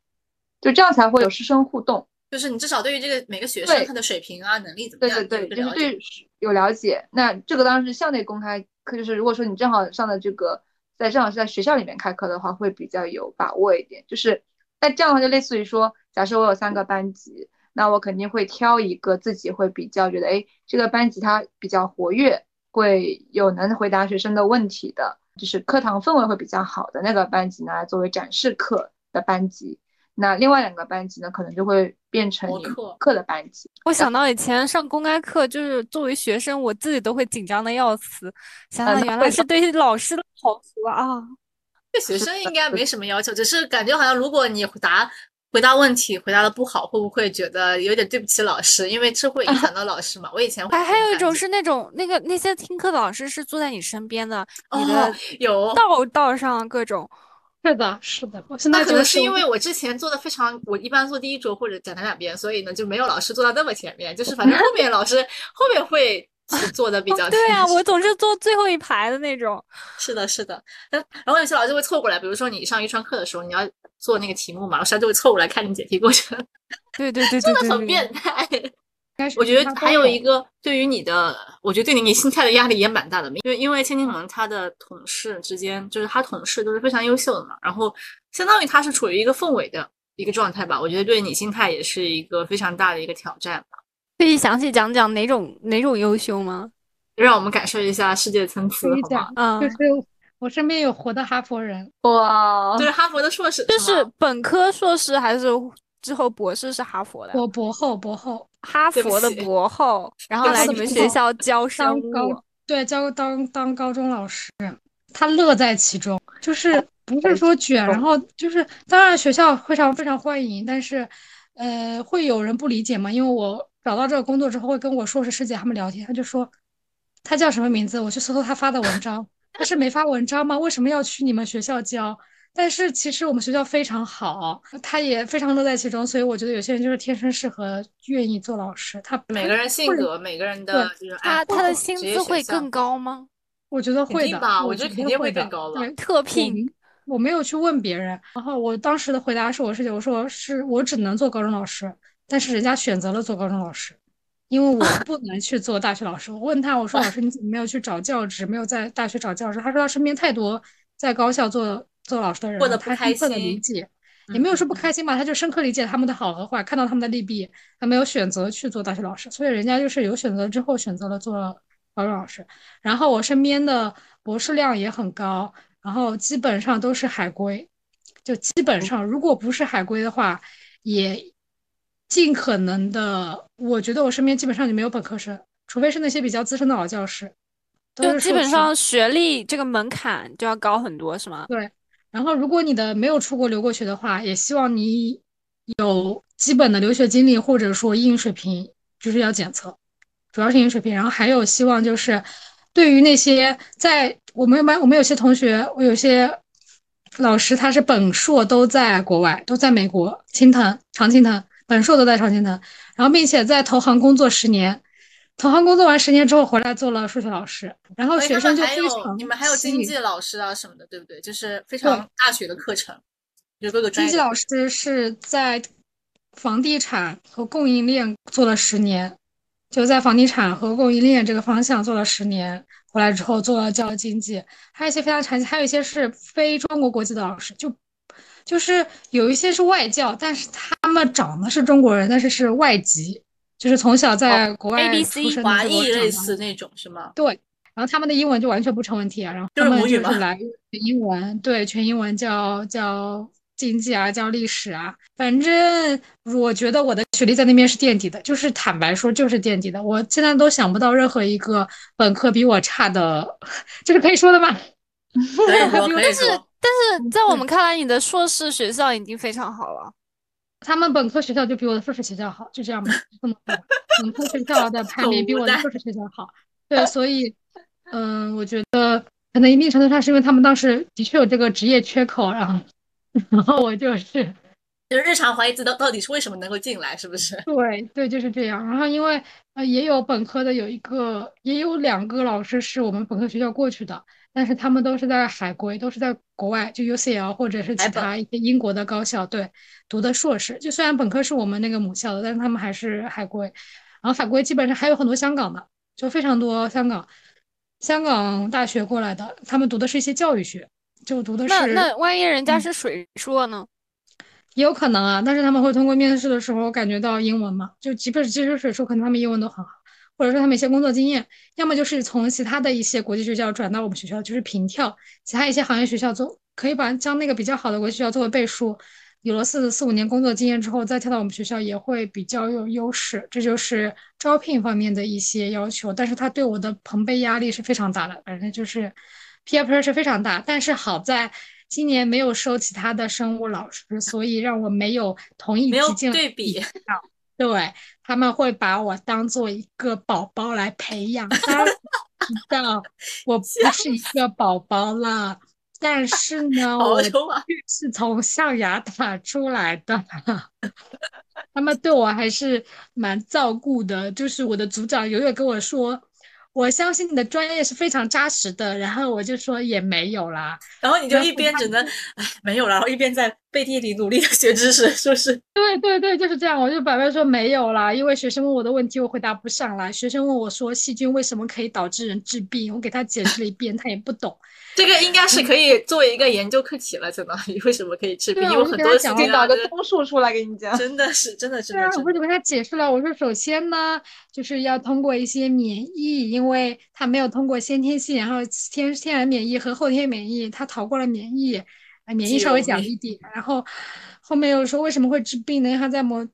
就这样才会有师生互动。就是你至少对于这个每个学生他的水平啊、能力怎么样，对对对，就是对有了解。那这个当然是校内公开课，就是如果说你正好上的这个。在正好是在学校里面开课的话，会比较有把握一点。就是那这样的话，就类似于说，假设我有三个班级，那我肯定会挑一个自己会比较觉得，哎，这个班级它比较活跃，会有能回答学生的问题的，就是课堂氛围会比较好的那个班级呢作为展示课的班级。那另外两个班级呢，可能就会变成课的班级。我想到以前上公开课，就是作为学生，我自己都会紧张的要死。想想原来是对老师的考核啊。对学生应该没什么要求，只是感觉好像如果你答回答问题回答的不好，会不会觉得有点对不起老师？因为这会影响到老师嘛。我以前还还有一种是那种那个那些听课的老师是坐在你身边的，你的有道道上各种。是的，是的，那可能是因为我之前坐的非常，我一般坐第一桌或者讲台两边，所以呢就没有老师坐到那么前面，就是反正后面老师 后面会坐的比较。对啊，我总是坐最后一排的那种。是的，是的。然后有些老师会凑过来，比如说你上一串课的时候，你要做那个题目嘛，老师就会凑过来看你解题过程。对对对，真的 很变态。我觉得还有一个对于你的，我觉得对你你心态的压力也蛮大的，因为因为千金盟他的同事之间，就是他同事都是非常优秀的嘛，然后相当于他是处于一个氛围的一个状态吧，我觉得对你心态也是一个非常大的一个挑战吧。可以详细讲讲哪种哪种优秀吗？让我们感受一下世界参差，好吗？嗯，就是我身边有活的哈佛人，哇，就是哈佛的硕士，就是本科硕士还是？之后博士是哈佛的，我博后博后，哈佛的博后，然后来你们学校教生物，对，教当当高中老师，他乐在其中，就是不是说卷，然后就是当然学校非常非常欢迎，但是呃会有人不理解嘛，因为我找到这个工作之后会跟我硕士师姐他们聊天，他就说他叫什么名字，我去搜搜他发的文章，他是没发文章吗？为什么要去你们学校教？但是其实我们学校非常好，他也非常乐在其中，所以我觉得有些人就是天生适合愿意做老师。他每个人性格，每个人的他他的薪资会更高吗？我觉得会的，我觉得肯定会更高的。特聘，我没有去问别人，然后我当时的回答是我师姐，我说是我只能做高中老师，但是人家选择了做高中老师，因为我不 能去做大学老师。我问他，我说老师你怎么没有去找教职，没有在大学找教职？他说他身边太多在高校做。做老师的人，他深刻的理解，也没有说不开心吧，他就深刻理解他们的好和坏，看到他们的利弊，他没有选择去做大学老师，所以人家就是有选择之后选择了做高中老师。然后我身边的博士量也很高，然后基本上都是海归，就基本上如果不是海归的话，也尽可能的，我觉得我身边基本上就没有本科生，除非是那些比较资深的老教师，就基本上学历这个门槛就要高很多，是吗？对。然后，如果你的没有出国留过学的话，也希望你有基本的留学经历，或者说英语水平，就是要检测，主要是英语水平。然后还有希望就是，对于那些在我们班，我们有些同学，我有些老师，他是本硕都在国外，都在美国青藤常青藤，本硕都在常青藤，然后并且在投行工作十年。投行工作完十年之后回来做了数学老师，然后学生就非常。你们还有经济老师啊什么的，对不对？就是非常大学的课程，有各个经济老师是在房地产和供应链做了十年，就在房地产和供应链这个方向做了十年，回来之后做了教育经济，还有一些非常长期，还有一些是非中国国籍的老师，就就是有一些是外教，但是他们长得是中国人，但是是外籍。就是从小在国外，ABC，华裔类似那种是吗？对，然后他们的英文就完全不成问题啊。然后他们就是来全英文，对，全英文教教经济啊，教历史啊。反正我觉得我的学历在那边是垫底的，就是坦白说就是垫底的。我现在都想不到任何一个本科比我差的，这是可以说的吗？但是但是在我们看来，你的硕士学校已经非常好了。他们本科学校就比我的硕士学校好，就这样吧，这么说。本科学校的排名比我的硕士学校好，对，所以，嗯，我觉得可能一定程度上是因为他们当时的确有这个职业缺口，然后，然后我就是。就是日常怀疑自己到到底是为什么能够进来，是不是？对对，就是这样。然后因为呃也有本科的，有一个也有两个老师是我们本科学校过去的，但是他们都是在海归，都是在国外，就 UCL 或者是其他一些英国的高校对读的硕士。就虽然本科是我们那个母校的，但是他们还是海归。然后海归基本上还有很多香港的，就非常多香港香港大学过来的，他们读的是一些教育学，就读的是。那那万一人家是水硕呢？也有可能啊，但是他们会通过面试的时候感觉到英文嘛，就即便即使水硕，可能他们英文都很好，或者说他们一些工作经验，要么就是从其他的一些国际学校转到我们学校，就是平跳其他一些行业学校做，可以把将那个比较好的国际学校作为背书，有了四四五年工作经验之后再跳到我们学校也会比较有优势，这就是招聘方面的一些要求，但是他对我的朋辈压力是非常大的，反正就是 peer pressure 非常大，但是好在。今年没有收其他的生物老师，所以让我没有同一批进对比。对，他们会把我当做一个宝宝来培养。当然知道 我不是一个宝宝了，但是呢，我是从象牙塔出来的。他们对我还是蛮照顾的，就是我的组长永远跟我说。我相信你的专业是非常扎实的，然后我就说也没有啦，然后你就一边只能哎没有了，然后一边在背地里努力的学知识，是不是？对对对，就是这样。我就摆摆说没有啦，因为学生问我的问题我回答不上来。学生问我说细菌为什么可以导致人治病，我给他解释了一遍，他也不懂。这个应该是可以作为一个研究课题了，真的。为什么可以治病？因为很多细菌导个综述出来给你讲。真的是，真的是。对啊，我就跟他解释了。我说，首先呢，就是要通过一些免疫，因为他没有通过先天性，然后天天然免疫和后天免疫，他逃过了免疫，啊，免疫稍微强一点。然后后面又说为什么会治病呢？他在某。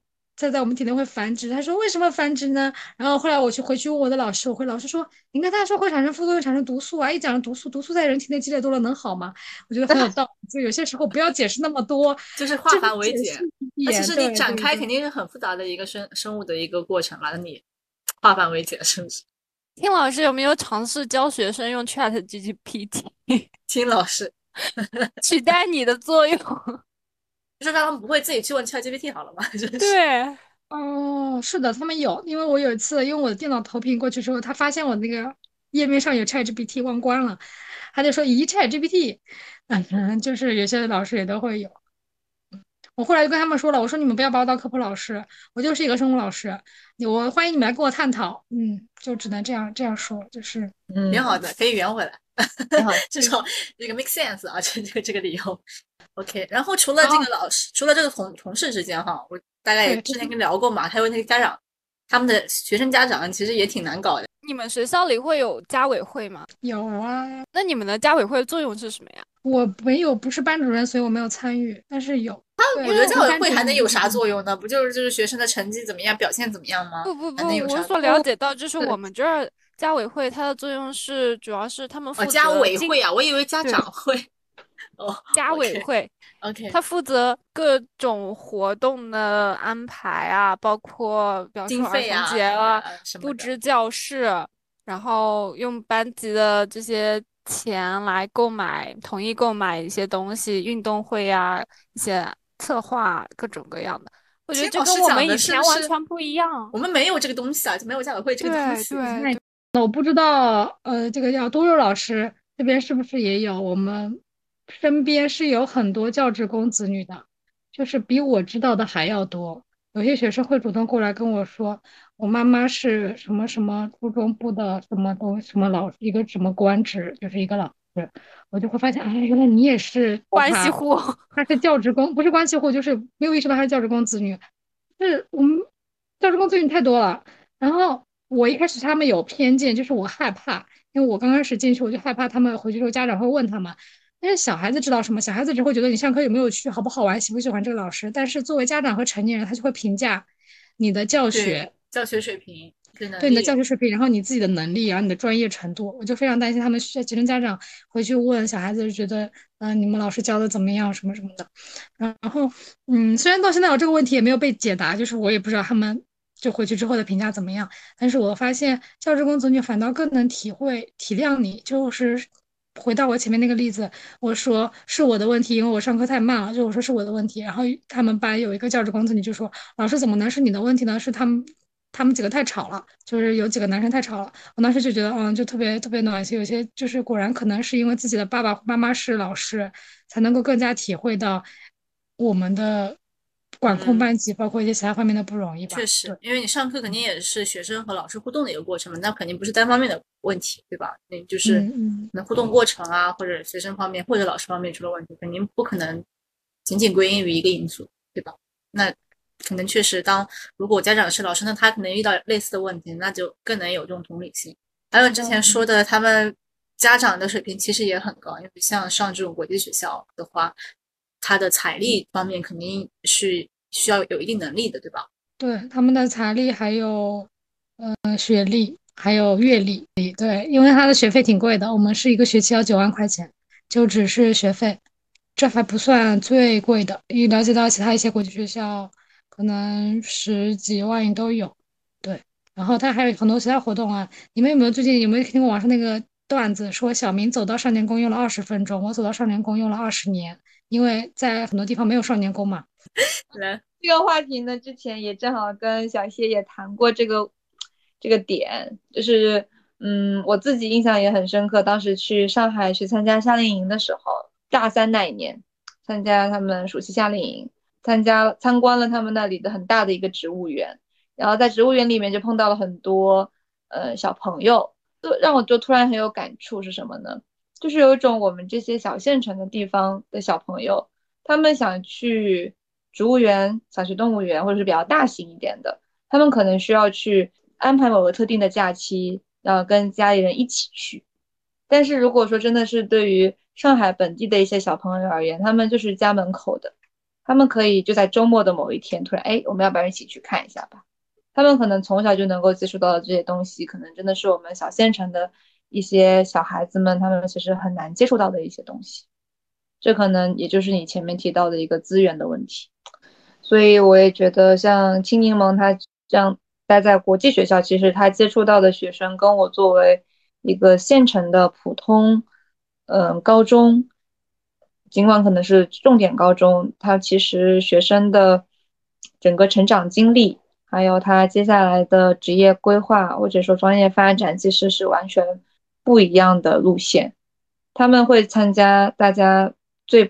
在在我们体内会繁殖，他说为什么繁殖呢？然后后来我去回去问我的老师，我会老师说，你跟他说会产生副作用，产生毒素啊，一讲毒素，毒素在人体内积累多了能好吗？我觉得很有道理，就有些时候不要解释那么多，就是化繁为简。那其实你展开肯定是很复杂的一个生生物的一个过程了，那你化繁为简是不是？听老师有没有尝试教学生用 Chat GPT？听老师取代你的作用。就是他们不会自己去问 ChatGPT 好了吗？对，哦，是的，他们有，因为我有一次用我的电脑投屏过去之后，他发现我那个页面上有 ChatGPT 忘关了，他就说咦 ChatGPT，嗯，就是有些老师也都会有。我后来就跟他们说了，我说你们不要把我当科普老师，我就是一个生物老师，我欢迎你们来跟我探讨。嗯，就只能这样这样说，就是嗯，挺好的，可以圆回来，至少这个 make sense 啊，这这个这个理由。OK，然后除了这个老师，除了这个同同事之间哈，我大概也之前跟聊过嘛，还有那个家长，他们的学生家长其实也挺难搞的。你们学校里会有家委会吗？有啊。那你们的家委会的作用是什么呀？我没有，不是班主任，所以我没有参与。但是有。他，我觉得家委会还能有啥作用呢？不就是就是学生的成绩怎么样，表现怎么样吗？不不不，我所了解到就是我们这儿家委会它的作用是，主要是他们负责。家委会啊，我以为家长会。哦，家委会，OK，他负责各种活动的安排啊，包括比方说儿童节啊，布置教室，然后用班级的这些钱来购买，统一购买一些东西，运动会啊，一些策划，各种各样的。我觉得这跟我们以前完全不一样。我们没有这个东西啊，就没有家委会这个东西。对对。那我不知道，呃，这个叫多肉老师这边是不是也有我们？身边是有很多教职工子女的，就是比我知道的还要多。有些学生会主动过来跟我说，我妈妈是什么什么初中部的什么东什么老一个什么官职，就是一个老师。我就会发现，哎，原来你也是关系户，他是教职工，不是关系户，就是没有意识到他是教职工子女。是我们教职工子女太多了。然后我一开始他们有偏见，就是我害怕，因为我刚开始进去，我就害怕他们回去之后家长会问他们。但是小孩子知道什么？小孩子只会觉得你上课有没有趣，好不好玩，喜不喜欢这个老师。但是作为家长和成年人，他就会评价你的教学、教学水平。对你的教学水平，然后你自己的能力，然后你的专业程度，我就非常担心他们学学生家长回去问小孩子，就觉得嗯你们老师教的怎么样，什么什么的。然后嗯，虽然到现在我这个问题也没有被解答，就是我也不知道他们就回去之后的评价怎么样，但是我发现教职工子女反倒更能体会体谅你，就是。回到我前面那个例子，我说是我的问题，因为我上课太慢了，就我说是我的问题。然后他们班有一个教职工子女就说：“老师怎么能是你的问题呢？是他们他们几个太吵了，就是有几个男生太吵了。”我当时就觉得，嗯，就特别特别暖心。有些就是果然可能是因为自己的爸爸妈妈是老师，才能够更加体会到我们的。管控班级，包括一些其他方面的不容易吧？确实，因为你上课肯定也是学生和老师互动的一个过程嘛，那肯定不是单方面的问题，对吧？那就是那互动过程啊，或者学生方面或者老师方面出了问题，肯定不可能仅仅归因于一个因素，对吧？那可能确实，当如果家长是老师，那他可能遇到类似的问题，那就更能有这种同理心。还有之前说的，他们家长的水平其实也很高，因为像上这种国际学校的话，他的财力方面肯定是。需要有一定能力的，对吧？对，他们的财力还有，呃，学历还有阅历，对，因为他的学费挺贵的，我们是一个学期要九万块钱，就只是学费，这还不算最贵的。因为了解到其他一些国际学校，可能十几万都有，对。然后他还有很多其他活动啊，你们有没有最近有没有听过网上那个段子，说小明走到少年宫用了二十分钟，我走到少年宫用了二十年，因为在很多地方没有少年宫嘛。来，这个话题呢，之前也正好跟小谢也谈过这个这个点，就是嗯，我自己印象也很深刻。当时去上海去参加夏令营的时候，大三那一年，参加他们暑期夏令营，参加参观了他们那里的很大的一个植物园，然后在植物园里面就碰到了很多呃小朋友，就让我就突然很有感触是什么呢？就是有一种我们这些小县城的地方的小朋友，他们想去。植物园、小学动物园，或者是比较大型一点的，他们可能需要去安排某个特定的假期，然后跟家里人一起去。但是如果说真的是对于上海本地的一些小朋友而言，他们就是家门口的，他们可以就在周末的某一天突然，哎，我们要不要一起去看一下吧？他们可能从小就能够接触到的这些东西，可能真的是我们小县城的一些小孩子们，他们其实很难接触到的一些东西。这可能也就是你前面提到的一个资源的问题，所以我也觉得像青柠檬他这样待在国际学校，其实他接触到的学生跟我作为一个县城的普通，嗯，高中，尽管可能是重点高中，他其实学生的整个成长经历，还有他接下来的职业规划或者说专业发展，其实是完全不一样的路线。他们会参加大家。最，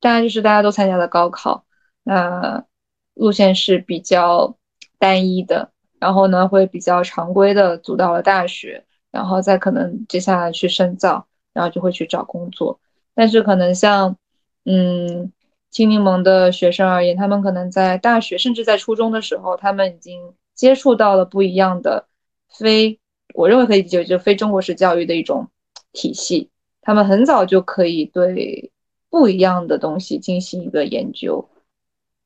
大家就是大家都参加的高考，那路线是比较单一的，然后呢会比较常规的读到了大学，然后再可能接下来去深造，然后就会去找工作。但是可能像，嗯，青柠檬的学生而言，他们可能在大学甚至在初中的时候，他们已经接触到了不一样的非，我认为可以理解就非中国式教育的一种体系，他们很早就可以对。不一样的东西进行一个研究，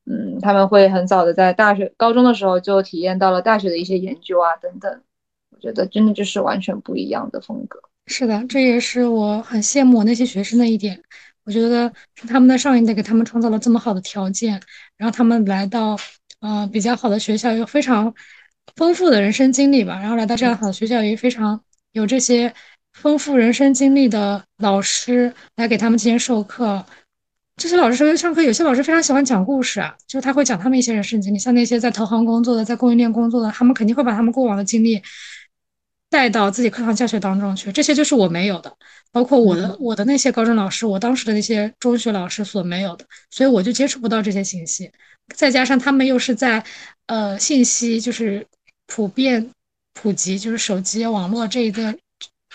嗯，他们会很早的在大学、高中的时候就体验到了大学的一些研究啊等等，我觉得真的就是完全不一样的风格。是的，这也是我很羡慕那些学生的一点。我觉得是他们的上一代给他们创造了这么好的条件，然后他们来到呃比较好的学校，有非常丰富的人生经历吧，然后来到这样好的学校也非常有这些。丰富人生经历的老师来给他们进行授课，这些老师上课，有些老师非常喜欢讲故事啊，就是他会讲他们一些人生经历，像那些在投行工作的，在供应链工作的，他们肯定会把他们过往的经历带到自己课堂教学当中去。这些就是我没有的，包括我的我的那些高中老师，我当时的那些中学老师所没有的，所以我就接触不到这些信息。再加上他们又是在呃信息就是普遍普及，就是手机网络这一个。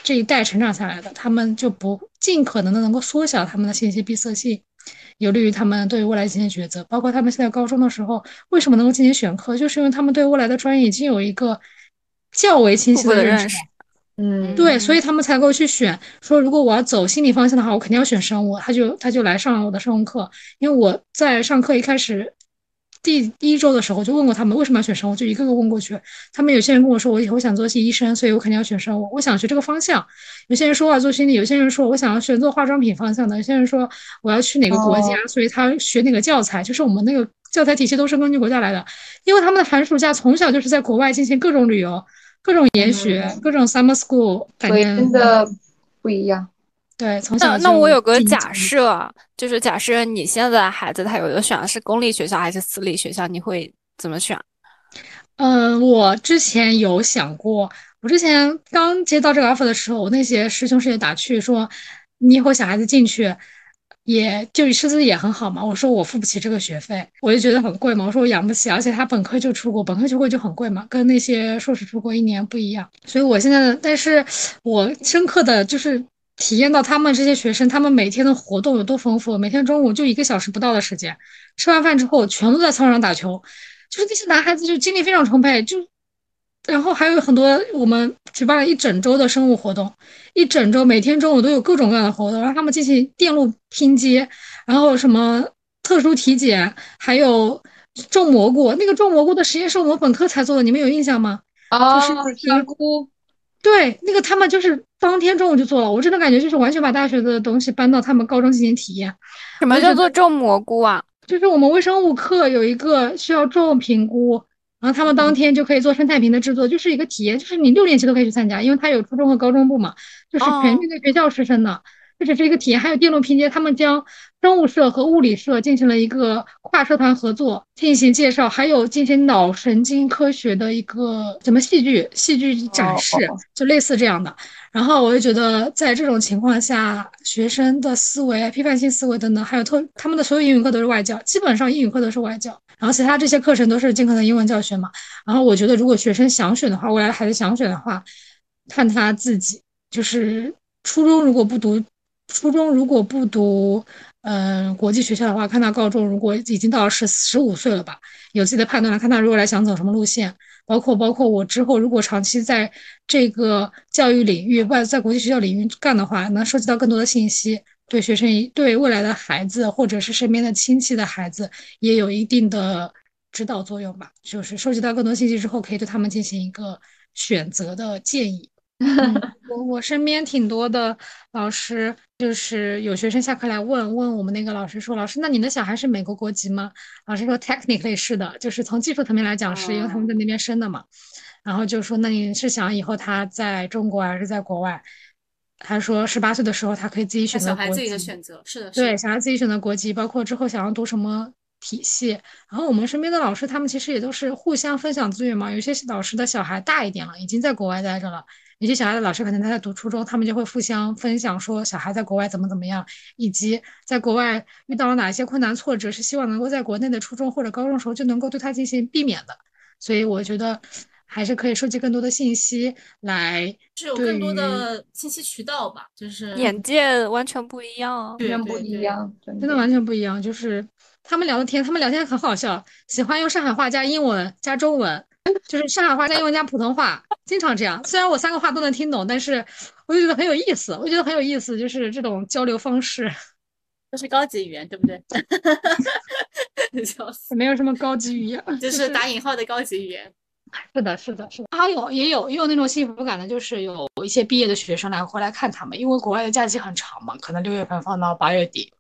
这一代成长下来的，他们就不尽可能的能够缩小他们的信息闭塞性，有利于他们对未来进行抉择。包括他们现在高中的时候，为什么能够进行选课，就是因为他们对未来的专业已经有一个较为清晰的认识。嗯，对，所以他们才够去选。说如果我要走心理方向的话，我肯定要选生物。他就他就来上了我的生物课，因为我在上课一开始第一周的时候就问过他们为什么要选生物，就一个个问过去。他们有些人跟我说，我以后想做些医生，所以我肯定要选生物，我想学这个方向。有些人说我要做心理，有些人说我想要选做化妆品方向的，有些人说我要去哪个国家，所以他学哪个教材，就是我们那个教材体系都是根据国家来的，因为他们的寒暑假从小就是在国外进行各种旅游、各种研学、各种 summer school，感觉真的不一样。对，从小那那我有个假设，就是假设你现在孩子他有的选的是公立学校还是私立学校，你会怎么选？嗯，我之前有想过，我之前刚接到这个 offer 的时候，我那些师兄师姐打趣说，你以后小孩子进去，也就师资也很好嘛。我说我付不起这个学费，我就觉得很贵嘛。我说我养不起，而且他本科就出国，本科出国就很贵嘛，跟那些硕士出国一年不一样。所以我现在的，但是我深刻的就是。体验到他们这些学生，他们每天的活动有多丰富。每天中午就一个小时不到的时间，吃完饭之后全都在操场上打球，就是那些男孩子就精力非常充沛。就，然后还有很多我们举办了一整周的生物活动，一整周每天中午都有各种各样的活动，让他们进行电路拼接，然后什么特殊体检，还有种蘑菇。那个种蘑菇的实验是我们本科才做的，你们有印象吗？哦，评估。对，那个他们就是当天中午就做了，我真的感觉就是完全把大学的东西搬到他们高中进行体验。什么叫做种蘑菇啊？就是我们微生物课有一个需要种评估，然后他们当天就可以做生态瓶的制作，就是一个体验，就是你六年级都可以去参加，因为他有初中和高中部嘛，就是全面对学校师生的。这只是一个体验，还有电路拼接，他们将生物社和物理社进行了一个跨社团合作进行介绍，还有进行脑神经科学的一个什么戏剧戏剧展示，就类似这样的。然后我就觉得，在这种情况下，学生的思维、批判性思维等等，还有特他们的所有英语课都是外教，基本上英语课都是外教，然后其他这些课程都是尽可能英文教学嘛。然后我觉得，如果学生想选的话，未来孩子想选的话，看他自己，就是初中如果不读。初中如果不读，嗯，国际学校的话，看他高中如果已经到十十五岁了吧，有自己的判断了，看他如果来想走什么路线，包括包括我之后如果长期在这个教育领域外在国际学校领域干的话，能收集到更多的信息，对学生对未来的孩子或者是身边的亲戚的孩子也有一定的指导作用吧。就是收集到更多信息之后，可以对他们进行一个选择的建议。我我身边挺多的老师，就是有学生下课来问问我们那个老师说：“老师，那你的小孩是美国国籍吗？”老师说：“Technically 是的，就是从技术层面来讲是，因为他们在那边生的嘛。”然后就说：“那你是想以后他在中国还是在国外？”他说：“十八岁的时候他可以自己选择小孩自己的选择是的，对，小孩自己选择国籍，包括之后想要读什么体系。然后我们身边的老师，他们其实也都是互相分享资源嘛。有些老师的小孩大一点了，已经在国外待着了。”有些小孩的老师可能他在读初中，他们就会互相分享说小孩在国外怎么怎么样，以及在国外遇到了哪些困难挫折，是希望能够在国内的初中或者高中时候就能够对他进行避免的。所以我觉得还是可以收集更多的信息来，是有更多的信息渠道吧，就是眼界完全不一样，完全不一样，真的完全不一样。就是他们聊的天，他们聊天很好笑，喜欢用上海话加英文加中文。就是上海话加英文加普通话，经常这样。虽然我三个话都能听懂，但是我就觉得很有意思。我觉得很有意思，就是这种交流方式。都是高级语言，对不对？笑死！没有什么高级语言，就是打引号的高级语言。是的，是的，是的。还有也有也有那种幸福感的，就是有一些毕业的学生来回来看他们，因为国外的假期很长嘛，可能六月份放到八月底。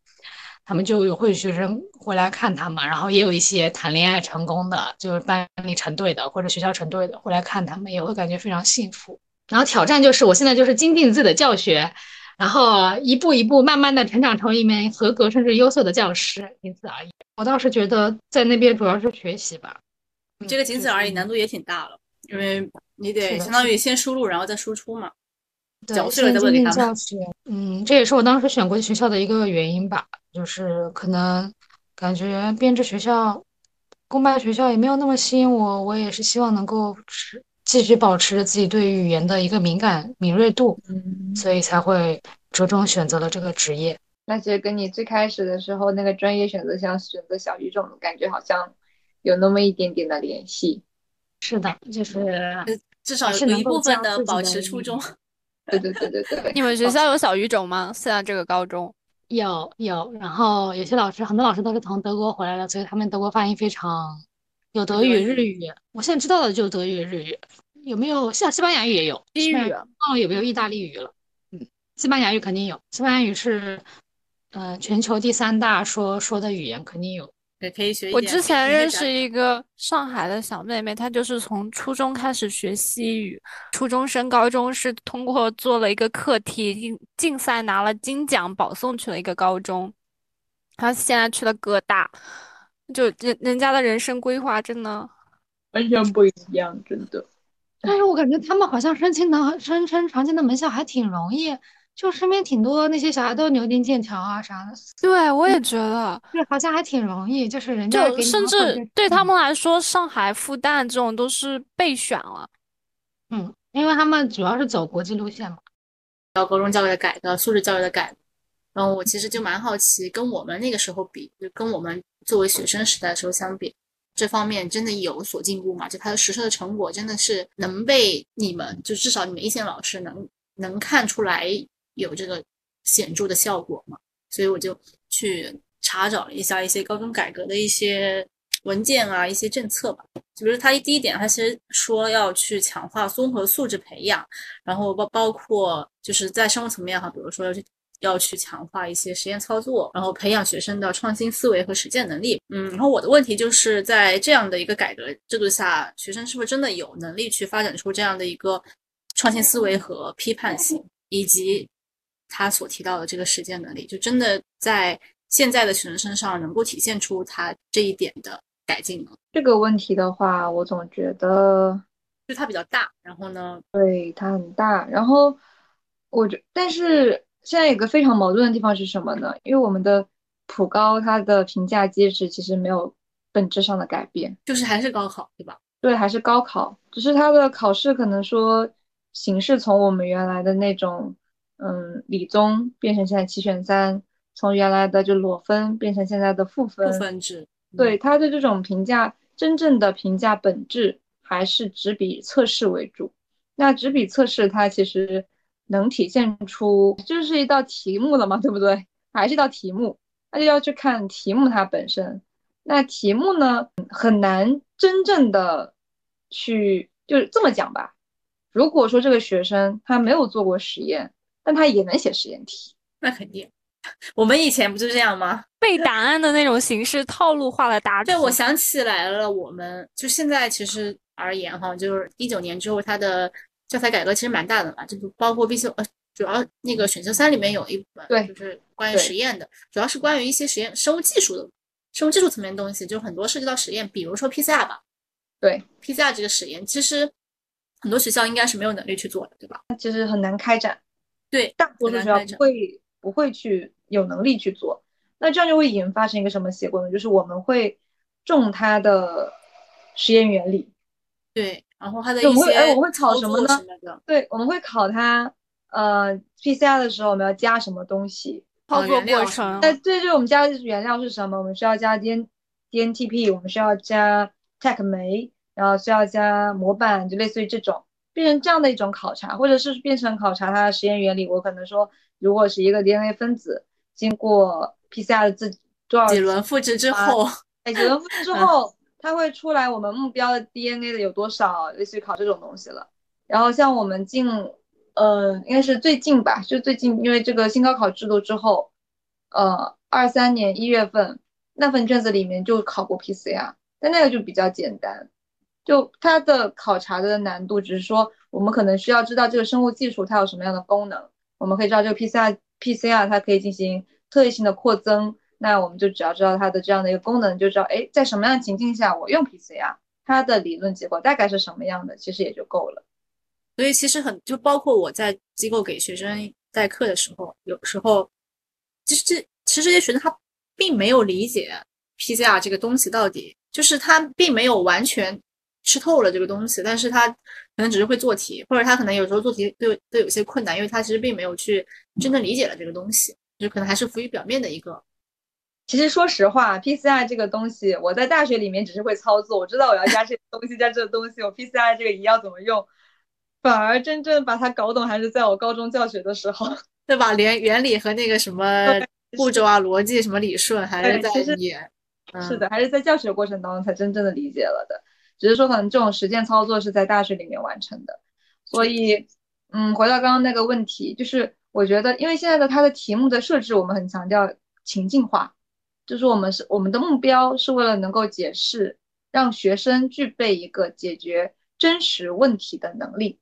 他们就有会学生回来看他们，然后也有一些谈恋爱成功的，就是班里成对的或者学校成对的回来看他们，也会感觉非常幸福。然后挑战就是我现在就是精进自己的教学，然后一步一步慢慢的成长成为一名合格甚至优秀的教师，仅此而已。我倒是觉得在那边主要是学习吧。这个仅此而已，难度也挺大了，因为你得相当于先输入然后再输出嘛。对，先精进教学。嗯，这也是我当时选国际学校的一个原因吧。就是可能感觉编制学校、公办学校也没有那么吸引我，我也是希望能够持继续保持自己对语言的一个敏感敏锐度，嗯，所以才会着重选择了这个职业。那其实跟你最开始的时候那个专业选择像选择小语种，感觉好像有那么一点点的联系。是的，就是至少有一部分的保持初衷。对对对对对。你们学校有小语种吗？现在这个高中？有有，然后有些老师，很多老师都是从德国回来的，所以他们德国发音非常有德语、日语。我现在知道的就是德语、日语，有没有像西班牙语也有？西语忘了有没有意大利语了？嗯，西班牙语肯定有，西班牙语是呃全球第三大说说的语言，肯定有。对，可以学一我之前认识一个上海的小妹妹，她就是从初中开始学西语，初中升高中是通过做了一个课题竞竞赛拿了金奖，保送去了一个高中，她现在去了哥大，就人人家的人生规划真的完全不一样，真的。但是我感觉他们好像申请的申申常见的门校还挺容易，就身边挺多那些小孩都牛津、剑桥啊啥的，对我也觉得，对，好像还挺容易，就是人家就甚至对他嗯们来说，上海、复旦这种都是备选了。嗯，因为他们主要是走国际路线嘛。到高中教育的改革、素质教育的改革。然后我其实就蛮好奇，跟我们那个时候比，就跟我们作为学生时代的时候相比，这方面真的有所进步吗？就它的实施的成果真的是能被你们，就至少你们一线老师能能看出来有这个显著的效果嘛？所以我就去查找了一下一些高中改革的一些文件啊，一些政策吧。就比如它第一点，它其实说要去强化综合素质培养，然后包包括就是在生活层面哈，比如说要去要去强化一些实验操作，然后培养学生的创新思维和实践能力。嗯，然后我的问题就是在这样的一个改革制度下，学生是不是真的有能力去发展出这样的一个创新思维和批判性，以及他所提到的这个实践能力，就真的在现在的学生身上能够体现出他这一点的改进吗？这个问题的话，我总觉得就它比较大，然后呢，对它很大。然后我觉，但是现在有个非常矛盾的地方是什么呢？因为我们的普高它的评价机制其实没有本质上的改变，就是还是高考，对吧？对，还是高考，只是它的考试可能说形式从我们原来的那种嗯理综变成现在七选三，从原来的就裸分变成现在的赋分，部分制，对它的这种评价，真正的评价本质还是纸笔测试为主。那纸笔测试它其实能体现出，就是一道题目了嘛，对不对？还是一道题目，那就要去看题目它本身。那题目呢，很难真正的去，就是这么讲吧。如果说这个学生他没有做过实验，但他也能写实验题，那肯定。我们以前不就这样吗？背答案的那种形式，套路化的答题。对，我想起来了，我们就现在其实而言哈，就是一九年之后，它的教材改革其实蛮大的嘛，就包括必修呃，主要那个选修三里面有一本，对就是关于实验的，主要是关于一些实验生物技术的生物技术层面的东西，就很多涉及到实验，比如说 PCR 吧对，，PCR 这个实验，其实很多学校应该是没有能力去做的，对吧？它其实很难开展。对，大多数学校不会不会去有能力去做，那这样就会引发成一个什么结果呢？就是我们会重它的实验原理，对，然后它的对一些我们会哎我们会考操什么呢作什么的，对，我们会考它，呃，PCR 的时候我们要加什么东西？操作过程哎，对，对，就是我们加的原料是什么？我们需要加 D N D N T P，我们需要加 Tec 酶，然后需要加模板，就类似于这种，变成这样的一种考察，或者是变成考察它的实验原理。我可能说，如果是一个 DNA 分子经过 PCR 的自多少几轮复制之啊后，哎，几轮复制之后，它会出来我们目标的 DNA 的有多少，类似于考这种东西了。然后像我们近，呃，应该是最近吧，就最近，因为这个新高考制度之后，呃，二三年一月份那份卷子里面就考过 PCR，但那个就比较简单，就它的考察的难度只是说我们可能需要知道这个生物技术它有什么样的功能，我们可以知道这个 PCR PCR 它可以进行特异性的扩增，那我们就只要知道它的这样的一个功能，就知道哎在什么样的情境下我用 PCR，它的理论结果大概是什么样的，其实也就够了。所以其实很就包括我在机构给学生代课的时候，有时候其实这其实这些学生他并没有理解 PCR 这个东西到底，就是他并没有完全吃透了这个东西，但是他可能只是会做题，或者他可能有时候做题都有都有些困难，因为他其实并没有去真正理解了这个东西，就可能还是浮于表面的一个。其实说实话，PCR 这个东西，我在大学里面只是会操作，我知道我要加这个东西，加这个东西，我 PCR 这个仪要怎么用，反而真正把它搞懂还是在我高中教学的时候。对吧？连原理和那个什么步骤啊、逻辑什么理顺，还是在对其实演。是的，还是在教学过程当中才真正的理解了的。只是说可能这种实践操作是在大学里面完成的。所以，嗯，回到刚刚那个问题，就是我觉得，因为现在的它的题目的设置，我们很强调情境化，就是我们是我们的目标是为了能够解释，让学生具备一个解决真实问题的能力，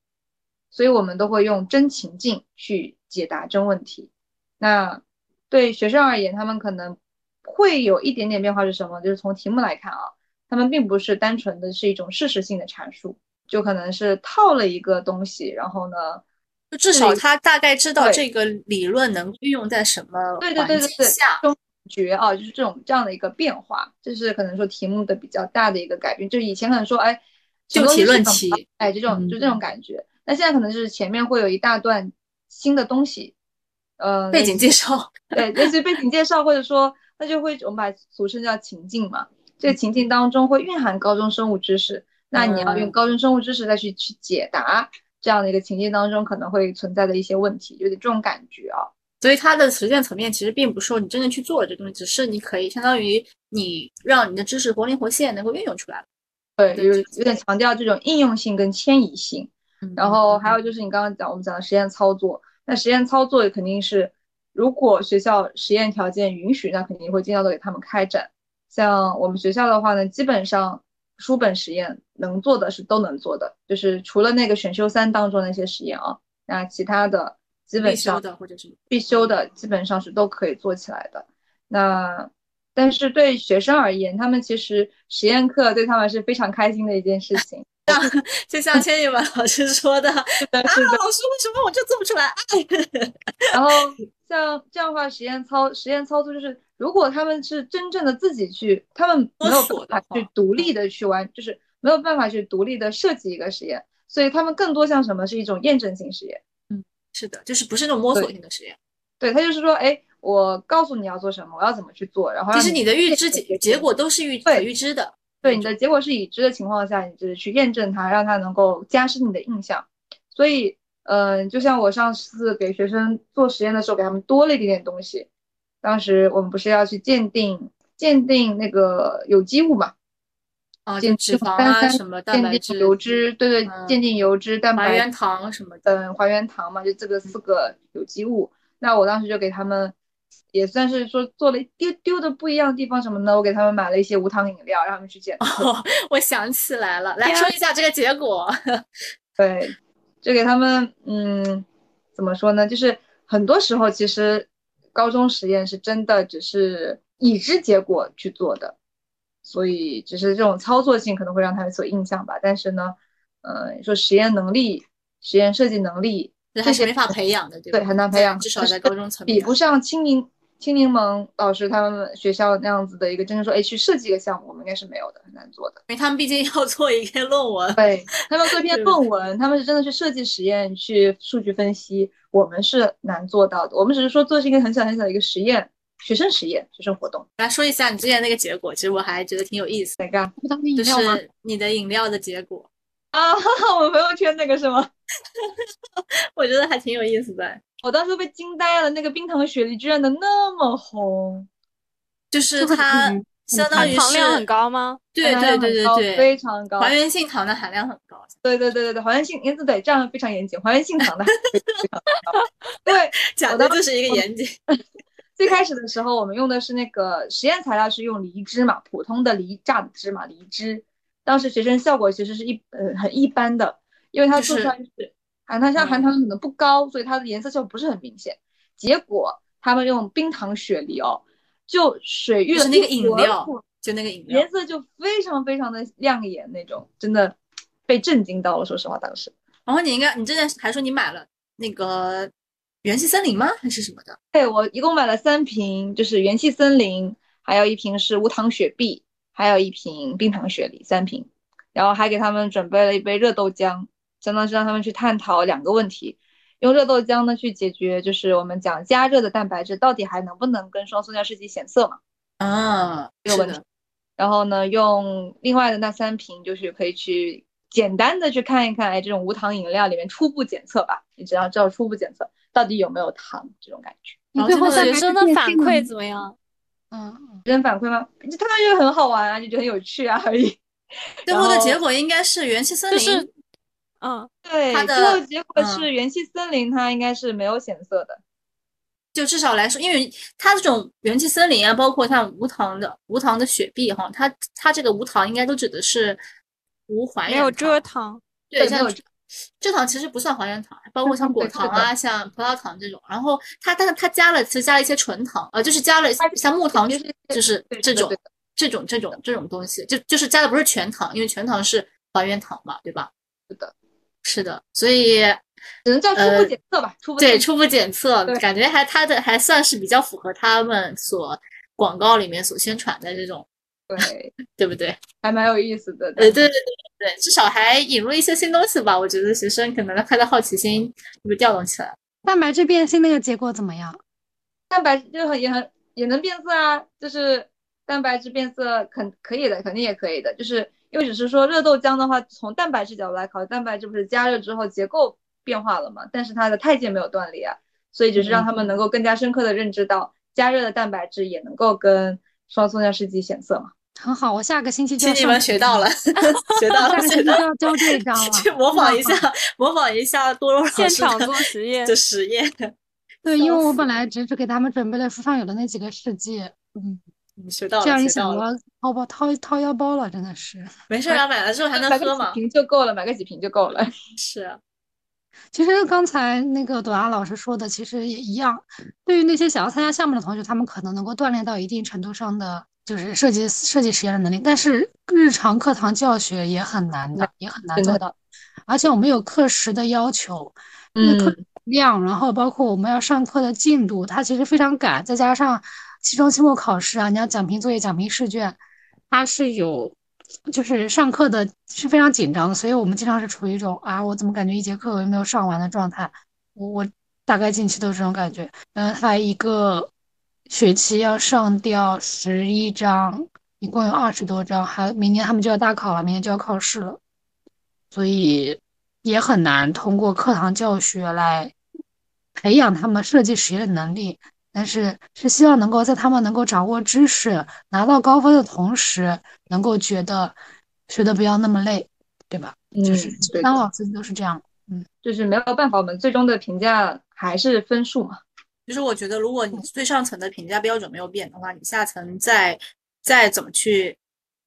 所以我们都会用真情境去解答真问题。那对学生而言，他们可能会有一点点变化是什么？就是从题目来看啊，他们并不是单纯的是一种事实性的阐述，就可能是套了一个东西，然后呢，就至少他大概知道这个理论能运用在什么对对对对下。这种感觉啊，就是这种这样的一个变化，这是可能说题目的比较大的一个改变。就以前可能说，哎，就题论题哎，这种就这种嗯感觉。那现在可能是前面会有一大段新的东西，呃，背景介绍，对，类似于背景介绍，或者说那就会我们把俗称叫情境嘛。这个情境当中会蕴含高中生物知识，那你要用嗯高中生物知识再去去解答这样的一个情境当中可能会存在的一些问题，有点这种感觉啊。所以它的实践层面其实并不是说你真正去做了这东西，只是你可以相当于你让你的知识活灵活现，能够运用出来。对，对有有点强调这种应用性跟迁移性。然后还有嗯就是你刚刚讲我们讲的实验操作，那实验操作肯定是，如果学校实验条件允许，那肯定会尽量的给他们开展。像我们学校的话呢，基本上书本实验能做的是都能做的，就是除了那个选修三当中那些实验啊，那其他的基本必修上的或者是必修的基本上是都可以做起来的。那但是对学生而言，他们其实实验课对他们是非常开心的一件事情。就像千羽文老师说的，啊，是的，是的。老师为什么我就做不出来？然后像这样的话，实验操实验操作就是，如果他们是真正的自己去，他们没有去独立的去玩，就是没有办法去独立的设计一个实验，所以他们更多像什么是一种验证性实验。嗯是的，就是不是那种摸索性的实验。对他就是说，哎，我告诉你要做什么，我要怎么去做，然后其实你的预知结结结果都是预预知的。对你的结果是已知的情况下，你就是去验证它，让它能够加深你的印象。所以，嗯、就像我上次给学生做实验的时候，给他们多了一点点东西。当时我们不是要去鉴定鉴定那个有机物嘛？啊，就鉴脂肪啊什么蛋鉴定白质、油脂，对对，嗯鉴定油脂、蛋白还原糖什么的。嗯，还原糖嘛，就这个四个有机物。那我当时就给他们，也算是说做了一丢丢的不一样的地方什么呢？我给他们买了一些无糖饮料，让他们去检测。哦，我想起来了，来说一下这个结果。对，就给他们，嗯，怎么说呢？就是很多时候其实高中实验是真的只是已知结果去做的，所以只是这种操作性可能会让他有所印象吧。但是呢，呃，说实验能力、实验设计能力这是没法培养的，对？对很难培养至少在高中层面。比不上青柠青柠檬老师他们学校那样子的一个真正说，哎，去设计一个项目，我们应该是没有的，很难做的。因为他们毕竟要做一篇论文。对他们做一 篇论文，他们是真的去设计实验、去数据分析，我们是难做到的。我们只是说做是一个很小很小的一个实验，学生实验、学生活动来说一下你之前那个结果，其实我还觉得挺有意思的，在干不当饮就料吗？是你的饮料的结果，啊！我朋友圈那个是吗？我觉得还挺有意思的。我当时被惊呆了，那个冰糖雪梨居然能那么红，就是它嗯相当于是含糖量很，高吗？对对对对对，非常高。还原性糖的含量很高。对对对对对，还原性，因此对这样非常严谨，还原性糖的非常高。对，讲的就是一个严谨。最开始的时候，我们用的是那个实验材料是用梨汁嘛，普通的梨榨的汁嘛，梨汁。当时学生效果其实是一呃很一般的，因为它就是做出来是含糖像含糖可能不高，所以它的颜色效果不是很明显。结果他们用冰糖雪梨哦，就水遇的那个饮料就那个饮料颜，色就非常非常的亮眼那种，真的被震惊到了。说实话，当时。然后你应该，你之前还说你买了那个元气森林吗？还是什么的？对，我一共买了三瓶，就是元气森林，还有一瓶是无糖雪碧，还有一瓶冰糖雪梨，三瓶。然后还给他们准备了一杯热豆浆，相当于是让他们去探讨两个问题，用热豆浆呢去解决，就是我们讲加热的蛋白质到底还能不能跟双塑料试剂显色嘛？啊，这个问题，然后呢，用另外的那三瓶，就是可以去简单的去看一看，哎，这种无糖饮料里面初步检测吧，你只要知道初步检测到底有没有糖这种感觉。你然后的最后学生的反馈怎么样？嗯，别人反馈吗？就他们觉得很好玩啊，就觉得很有趣啊而已。最后的结果应该是元气森林，就是嗯，对，它最后的结果嗯是元气森林，它应该是没有显色的。就至少来说，因为它这种元气森林啊，包括像无糖的无糖的雪碧哈，它它这个无糖应该都指的是无还原没有蔗糖，对，像对没有蔗糖其实不算还原糖，包括像果糖啊、像葡萄糖这种。然后它，但是它加了，其实加了一些纯糖，呃，就是加了像木糖，就是就是这种这种这种这种东西，就就是加的不是全糖，因为全糖是还原糖嘛，对吧？是的，是的，所以只能叫初呃步检测吧。初步对初步检测，感觉还它的还算是比较符合他们所广告里面所宣传的这种，对，对不对？还蛮有意思的。呃，对对对对对，至少还引入一些新东西吧。我觉得学生可能他的好奇心就被调动起来。蛋白质变性那个结果怎么样？蛋白就很也很也能变色啊，就是蛋白质变色肯可以的，肯定也可以的。就是因为只是说热豆浆的话，从蛋白质角度来考虑，蛋白质不是加热之后结构变化了嘛，但是它的肽键没有断裂啊，所以只是让他们能够更加深刻的认知到加热的蛋白质也能够跟双松下试剂显色嘛。很好，我下个星期就请你们学到了，学到了，下个学到了。星期就要交这一章了。去模仿一下，模仿一下多多老师现场做实验的实验。对，因为我本来只是给他们准备了书上有的那几个试剂，嗯，嗯，学到这样了，学到了。一想我要掏包掏掏腰包了，真的是。没事啊，买了之后还能买个几喝嘛？瓶就够了，买个几瓶就够了。是啊，其实刚才那个朵拉老师说的，其实也一样。对于那些想要参加项目的同学，他们可能能够锻炼到一定程度上的，就是设计设计实验的能力。但是日常课堂教学也很难的，也很难做到。而且我们有课时的要求，嗯课嗯量，然后包括我们要上课的进度，它其实非常赶。再加上期中、期末考试啊，你要讲评作业、讲评试卷，它是有。就是上课的是非常紧张的，所以我们经常是处于一种啊，我怎么感觉一节课我又没有上完的状态。我我大概近期都是这种感觉。嗯，他一个学期要上掉十一章，一共有二十多章，还明年他们就要大考了，明年就要考试了，所以也很难通过课堂教学来培养他们设计实验的能力。但是是希望能够在他们能够掌握知识、拿到高分的同时，能够觉得学的不要那么累，对吧？就是当老师都是这样。嗯就是没有办法，我们最终的评价还是分数嘛。就是我觉得，如果你最上层的评价标准没有变的话，你下层再再怎么去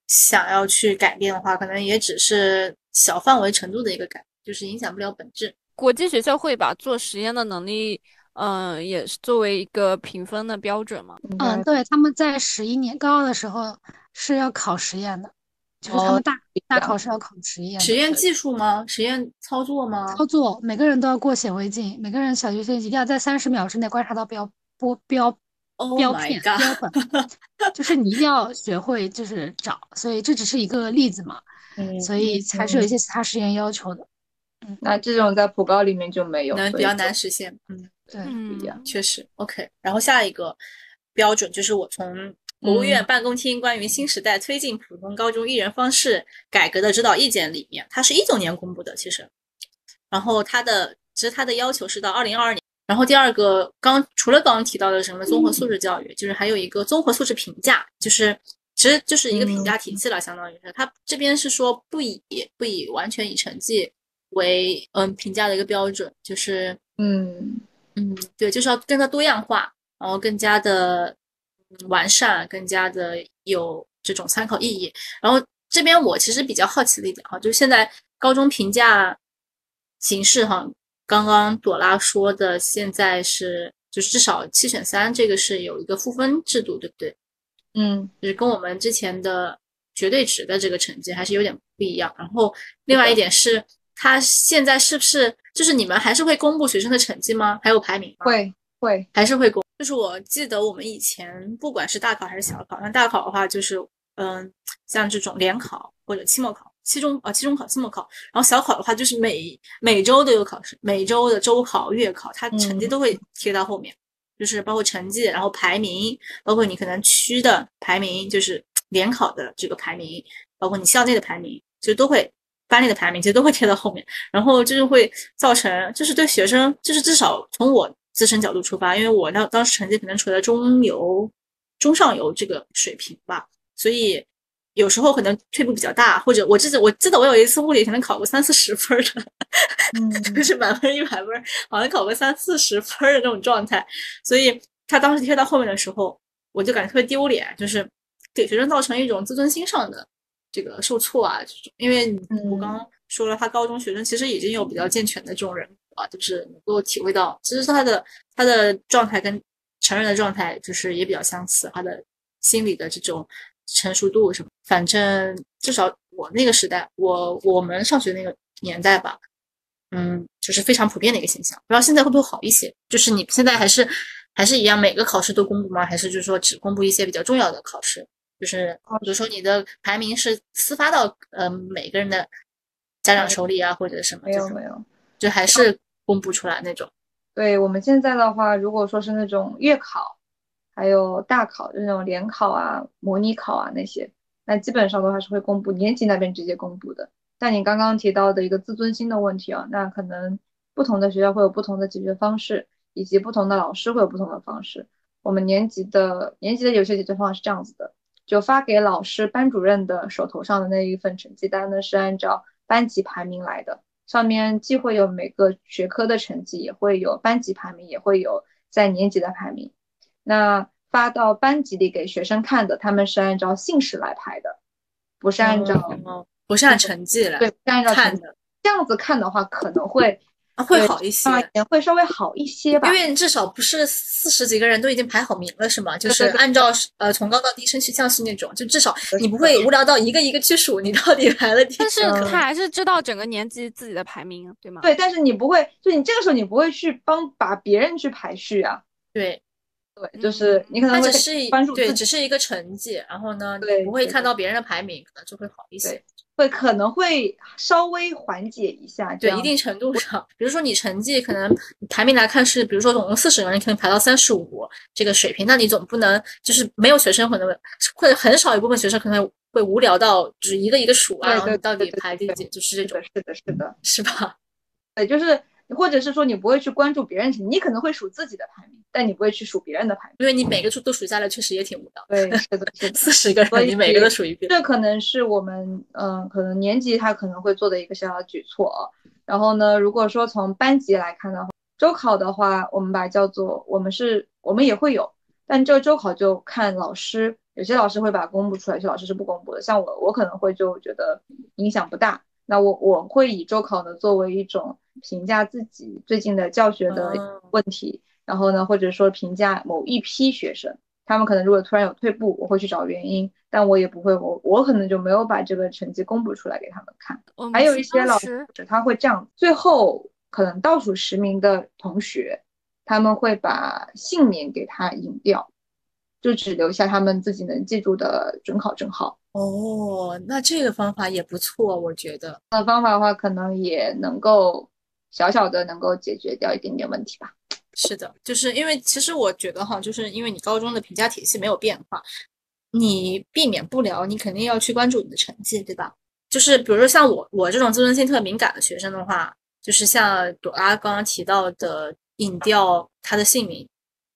想要去改变的话，可能也只是小范围程度的一个改，就是影响不了本质。国际学校会把做实验的能力，嗯、也是作为一个评分的标准嘛。嗯，对，他们在十一年高二的时候是要考实验的，就是他哦们大大考是要考实验实验技术吗？实验操作吗？操作，每个人都要过显微镜，每个人小学生一定要在三十秒之内观察到标波标 Oh 标片标本，就是你一定要学会就是找，所以这只是一个例子嘛，嗯，所以还是有一些其他实验要求的。嗯那这种在普高里面就没有，能比较难实现。嗯，对，嗯不一样。确实。OK，然后下一个标准就是我从国务院办公厅关于新时代推进普通高中一人方式改革的指导意见里面，它是一九年公布的，其实。然后它的其实它的要求是到二零二二年。然后第二个刚除了刚刚提到的什么综合素质教育，就是还有一个综合素质评价，就是其实就是一个评价体系了，相当于是它这边是说不以不以完全以成绩为嗯评价的一个标准，就是嗯嗯，对，就是要更加多样化，然后更加的嗯完善，更加的有这种参考意义。然后这边我其实比较好奇的一点哈，就是现在高中评价形式哈，刚刚朵拉说的，现在是就是至少七选三，这个是有一个赋分制度，对不对？嗯就是跟我们之前的绝对值的这个成绩还是有点不一样。然后另外一点是，它现在是不是就是你们还是会公布学生的成绩吗？还有排名吗？会会。还是会过。就是我记得我们以前不管是大考还是小考，那大考的话就是嗯，像这种联考或者期末考、期中啊期中考、期末考，然后小考的话就是每每周都有考试，每周的周考、月考，它成绩嗯。都会贴到后面，就是包括成绩，然后排名，包括你可能区的排名，就是联考的这个排名，包括你校内的排名，就都会班里的排名，其实都会贴到后面，然后就是会造成，就是对学生，就是至少从我自身角度出发，因为我那当时成绩可能处在中游、中上游这个水平吧，所以有时候可能退步比较大，或者我记得我记得我有一次物理可能考过三四十分的，就是满分一百分，好像考过三四十分的那种状态，所以他当时贴到后面的时候，我就感觉特别丢脸，就是给学生造成一种自尊心上的这个受挫啊，因为我刚刚说了，他高中学生其实已经有比较健全的这种人。啊，就是能够体会到，其实他的他的状态跟成人的状态就是也比较相似，他的心理的这种成熟度什么，反正至少我那个时代，我我们上学那个年代吧，嗯，就是非常普遍的一个现象。不知道现在会不会好一些？就是你现在还是还是一样，每个考试都公布吗？还是就是说只公布一些比较重要的考试？就是比如说你的排名是私发到呃每个人的家长手里啊，或者什么？没有没有。就还是公布出来那种。对我们现在的话，如果说是那种月考，还有大考，就那种联考啊、模拟考啊那些，那基本上的话是会公布年级那边直接公布的。但你刚刚提到的一个自尊心的问题啊，那可能不同的学校会有不同的解决方式，以及不同的老师会有不同的方式。我们年级的年级的有些解决方案是这样子的，就发给老师、班主任的手头上的那一份成绩单呢，是按照班级排名来的。上面既会有每个学科的成绩，也会有班级排名，也会有在年级的排名。那发到班级里给学生看的，他们是按照姓氏来排的，不是按照不是按成绩来，对，不是按照成绩。这样子看的话，可能会。会好一些，会稍微好一些吧，因为至少不是四十几个人都已经排好名了，是吗？就是按照呃从高到低升降是那种，就至少你不会无聊到一个一个去数你到底排了几。但是他还是知道整个年级自己的排名，对吗？对，但是你不会，就你这个时候你不会去帮把别人去排序啊。对，对，就是你可能会关注对，只是一个成绩，然后呢，对，不会看到别人的排名，可能就会好一些。会可能会稍微缓解一下，对一定程度上，比如说你成绩可能排名来看是，比如说总共四十个人，可能排到三十五这个水平，那你总不能就是没有学生可能会很少一部分学生可能会无聊到就是一个一个数啊，然后你到底排第几，就是这种，是的，是的，是吧？对，就是。或者是说你不会去关注别人，你可能会数自己的排名，但你不会去数别人的排名，因为你每个数都数下来，确实也挺无聊。对，四十个人，你每个都数一遍。这可能是我们，嗯，可能年级他可能会做的一个小小举措。然后呢，如果说从班级来看的话，周考的话，我们把叫做我们是，我们也会有，但这个周考就看老师，有些老师会把它公布出来，有些老师是不公布的。像我，我可能会就觉得影响不大。那我我会以周考呢作为一种评价自己最近的教学的问题，然后呢，或者说评价某一批学生，他们可能如果突然有退步，我会去找原因，但我也不会，我我可能就没有把这个成绩公布出来给他们看。还有一些老师他会这样，最后可能倒数十名的同学，他们会把姓名给他隐掉，就只留下他们自己能记住的准考证号。哦，那这个方法也不错，我觉得。那方法的话，可能也能够小小的能够解决掉一点点问题吧。是的，就是因为其实我觉得哈，就是因为你高中的评价体系没有变化，你避免不了，你肯定要去关注你的成绩，对吧？就是比如说像我我这种自尊心特敏感的学生的话，就是像朵拉刚刚提到的，隐掉他的姓名，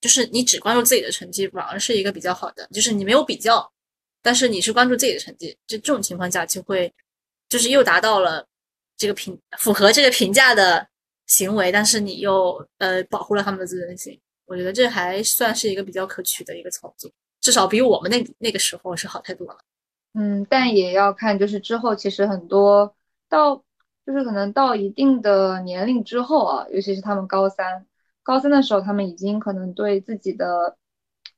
就是你只关注自己的成绩，反而是一个比较好的，就是你没有比较。但是你是关注自己的成绩，就这种情况下就会，就是又达到了这个评符合这个评价的行为，但是你又呃保护了他们的自尊心，我觉得这还算是一个比较可取的一个操作，至少比我们那那个时候是好太多了。嗯，但也要看就是之后其实很多到就是可能到一定的年龄之后啊，尤其是他们高三，高三的时候他们已经可能对自己的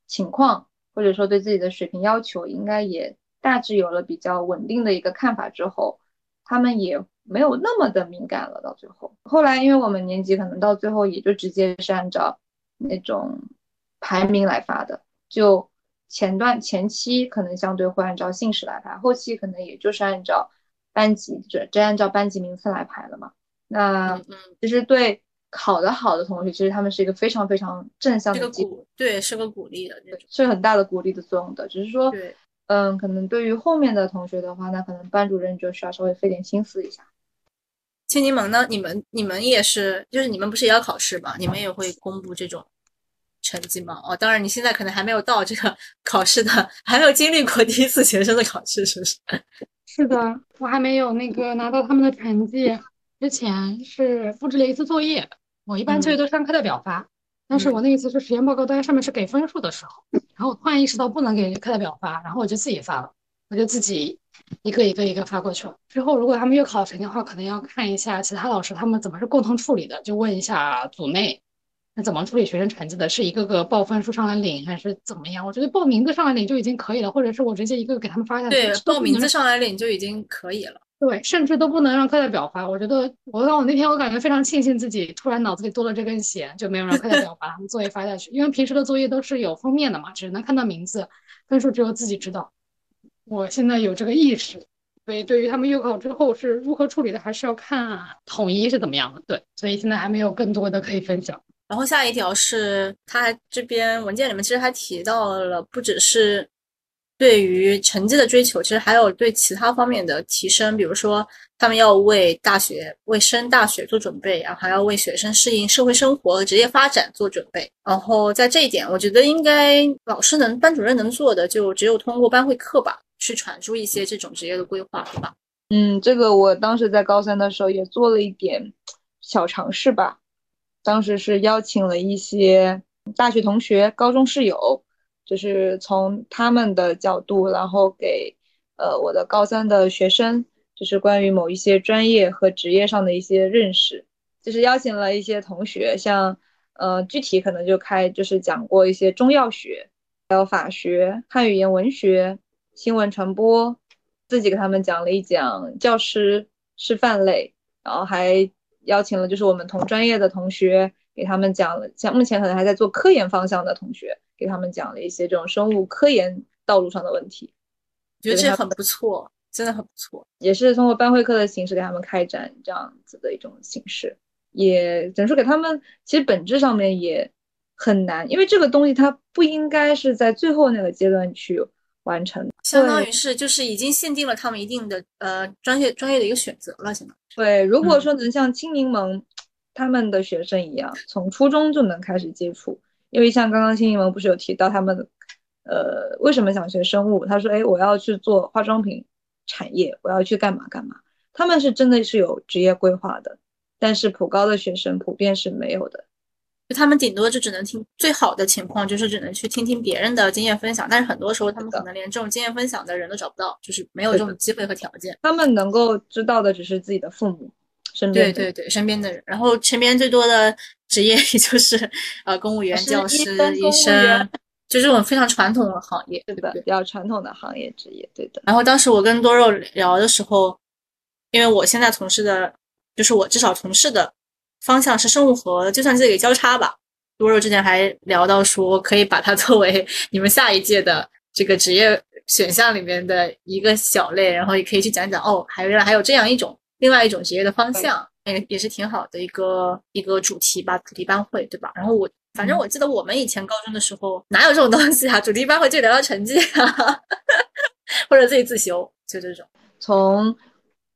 情况。或者说对自己的水平要求应该也大致有了比较稳定的一个看法之后，他们也没有那么的敏感了。到最后，后来因为我们年级可能到最后也就直接是按照那种排名来发的，就前段前期可能相对会按照姓氏来排，后期可能也就是按照班级这这按照班级名次来排了嘛。那其实对。考得好的同学，其实他们是一个非常非常正向的鼓，对，是个鼓励的那种，是很大的鼓励的作用的。只是说，嗯，可能对于后面的同学的话，那可能班主任就需要稍微费点心思一下。青柠檬呢？你们你们也是，就是你们不是也要考试吗？你们也会公布这种成绩吗？哦，当然你现在可能还没有到这个 考试的，还没有经历过第一次学生的考试，是不是？是的，我还没有那个拿到他们的成绩，之前是布置了一次作业，我一般作业都上课代表发，但是我那一次是实验报告单上面是给分数的时候，然后我突然意识到不能给课代表发，然后我就自己发了，我就自己一个一个一个发过去了。之后如果他们月考成绩的话，可能要看一下其他老师他们怎么是共同处理的，就问一下组内。那怎么处理学生成绩的？是一个个报分数上来领，还是怎么样？我觉得报名字上来领就已经可以了，或者是我直接一个个给他们发下去。对，报名字上来领就已经可以了。对，甚至都不能让课代表发。我觉得，我让我那天我感觉非常庆幸自己突然脑子里多了这根弦，就没有让课代表把他们作业发下去。因为平时的作业都是有封面的嘛，只能看到名字，分数只有自己知道。我现在有这个意识，所以对于他们月考之后是如何处理的，还是要看统一是怎么样的。对，所以现在还没有更多的可以分享。然后下一条是，他这边文件里面其实还提到了，不只是对于成绩的追求，其实还有对其他方面的提升，比如说他们要为大学、为升大学做准备，然后还要为学生适应社会生活和职业发展做准备。然后在这一点，我觉得应该老师能、班主任能做的，就只有通过班会课吧，去传输一些这种职业的规划，对吧？嗯，这个我当时在高三的时候也做了一点小尝试吧。当时是邀请了一些大学同学、高中室友，就是从他们的角度，然后给呃我的高三的学生，就是关于某一些专业和职业上的一些认识。就是邀请了一些同学，像呃具体可能就开就是讲过一些中药学，还有法学、汉语言文学、新闻传播，自己给他们讲了一讲教师师范类，然后还。邀请了就是我们同专业的同学，给他们讲了，像目前可能还在做科研方向的同学，给他们讲了一些这种生物科研道路上的问题，觉得这很不错，真的很不错。也是通过班会课的形式给他们开展这样子的一种形式，也只能说给他们，其实本质上面也很难，因为这个东西它不应该是在最后那个阶段去。完成，相当于是就是已经限定了他们一定的呃专业专业的一个选择了，现在。对，如果说能像青柠檬他们的学生一样，从初中就能开始接触，因为像刚刚新一文不是有提到他们呃为什么想学生物？他说，哎，我要去做化妆品产业，我要去干嘛干嘛。他们是真的是有职业规划的，但是普高的学生普遍是没有的。就他们顶多就只能听最好的情况，就是只能去听听别人的经验分享。但是很多时候，他们可能连这种经验分享的人都找不到，就是没有这种机会和条件。他们能够知道的只是自己的父母身边，对对对，身边的人。然后身边最多的 职业也就是呃公务员、教师、医生，就这种非常传统的行业，对的，比较传统的行业职业，对的。然后当时我跟多肉聊的时候，因为我现在从事的，就是我至少从事的。方向是生物和计算机的一个交叉吧。多肉之前还聊到说，可以把它作为你们下一届的这个职业选项里面的一个小类，然后也可以去讲讲哦，还原来还有这样一种另外一种职业的方向，也也是挺好的一个一个主题吧，主题班会对吧？然后我反正我记得我们以前高中的时候哪有这种东西啊？主题班会就聊聊成绩啊，或者自己自修，就这种从。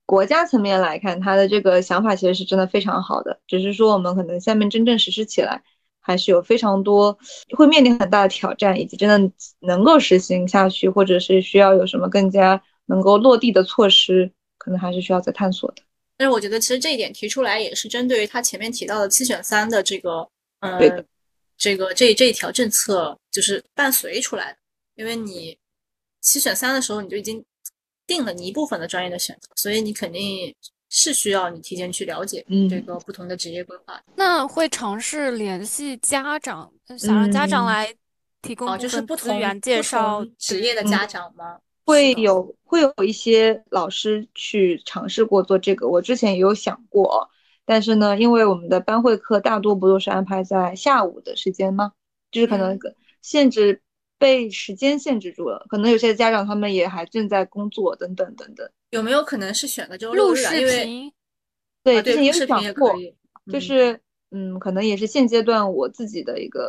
国家层面来看，他的这个想法其实是真的非常好的，只是说我们可能下面真正实施起来，还是有非常多会面临很大的挑战，以及真的能够实行下去，或者是需要有什么更加能够落地的措施，可能还是需要再探索的。但是我觉得其实这一点提出来也是针对于他前面提到的七选三的这个，呃，这个这这一条政策就是伴随出来的，因为你七选三的时候你就已经。定了你一部分的专业的选择，所以你肯定是需要你提前去了解这个不同的职业规划。那会尝试联系家长，想让家长来提供就是不同源介绍职业的家长吗？会有会有一些老师去尝试过做这个，我之前也有想过，但是呢，因为我们的班会课大多不都是安排在下午的时间吗？就是可能限制。被时间限制住了，可能有些家长他们也还正在工作，等等等等。有没有可能是选个周六日？因为对，之前也想过，就是嗯，可能也是现阶段我自己的一个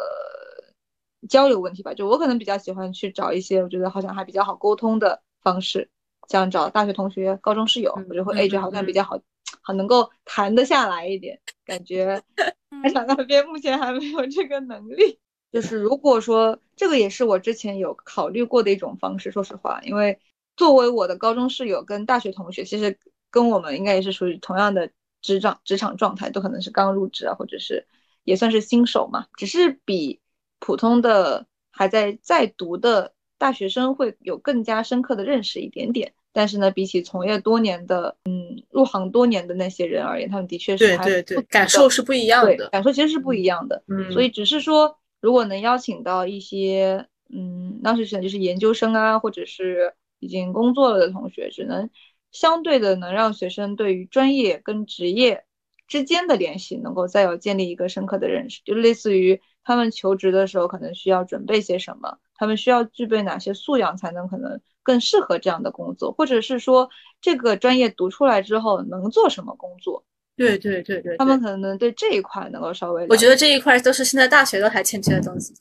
交流问题吧。就我可能比较喜欢去找一些我觉得好像还比较好沟通的方式，像找大学同学、高中室友，我就会哎，这好像比较好，好好能够谈得下来一点，感觉 开场那边目前还没有这个能力。就是如果说这个也是我之前有考虑过的一种方式，说实话，因为作为我的高中室友跟大学同学，其实跟我们应该也是属于同样的职场职场状态，都可能是刚入职啊，或者是也算是新手嘛，只是比普通的还在在读的大学生会有更加深刻的认识一点点。但是呢，比起从业多年的，嗯，入行多年的那些人而言，他们的确是对对对，感受是不一样的，感受其实是不一样的。嗯，所以只是说，如果能邀请到一些，嗯，当时选就是研究生啊，或者是已经工作了的同学，只能相对的能让学生对于专业跟职业之间的联系能够再有建立一个深刻的认识，就类似于他们求职的时候可能需要准备些什么，他们需要具备哪些素养才能可能。更适合这样的工作，或者是说这个专业读出来之后能做什么工作？对对对对，他们可能对这一块能够稍微。我觉得这一块都是现在大学都还欠缺的东西，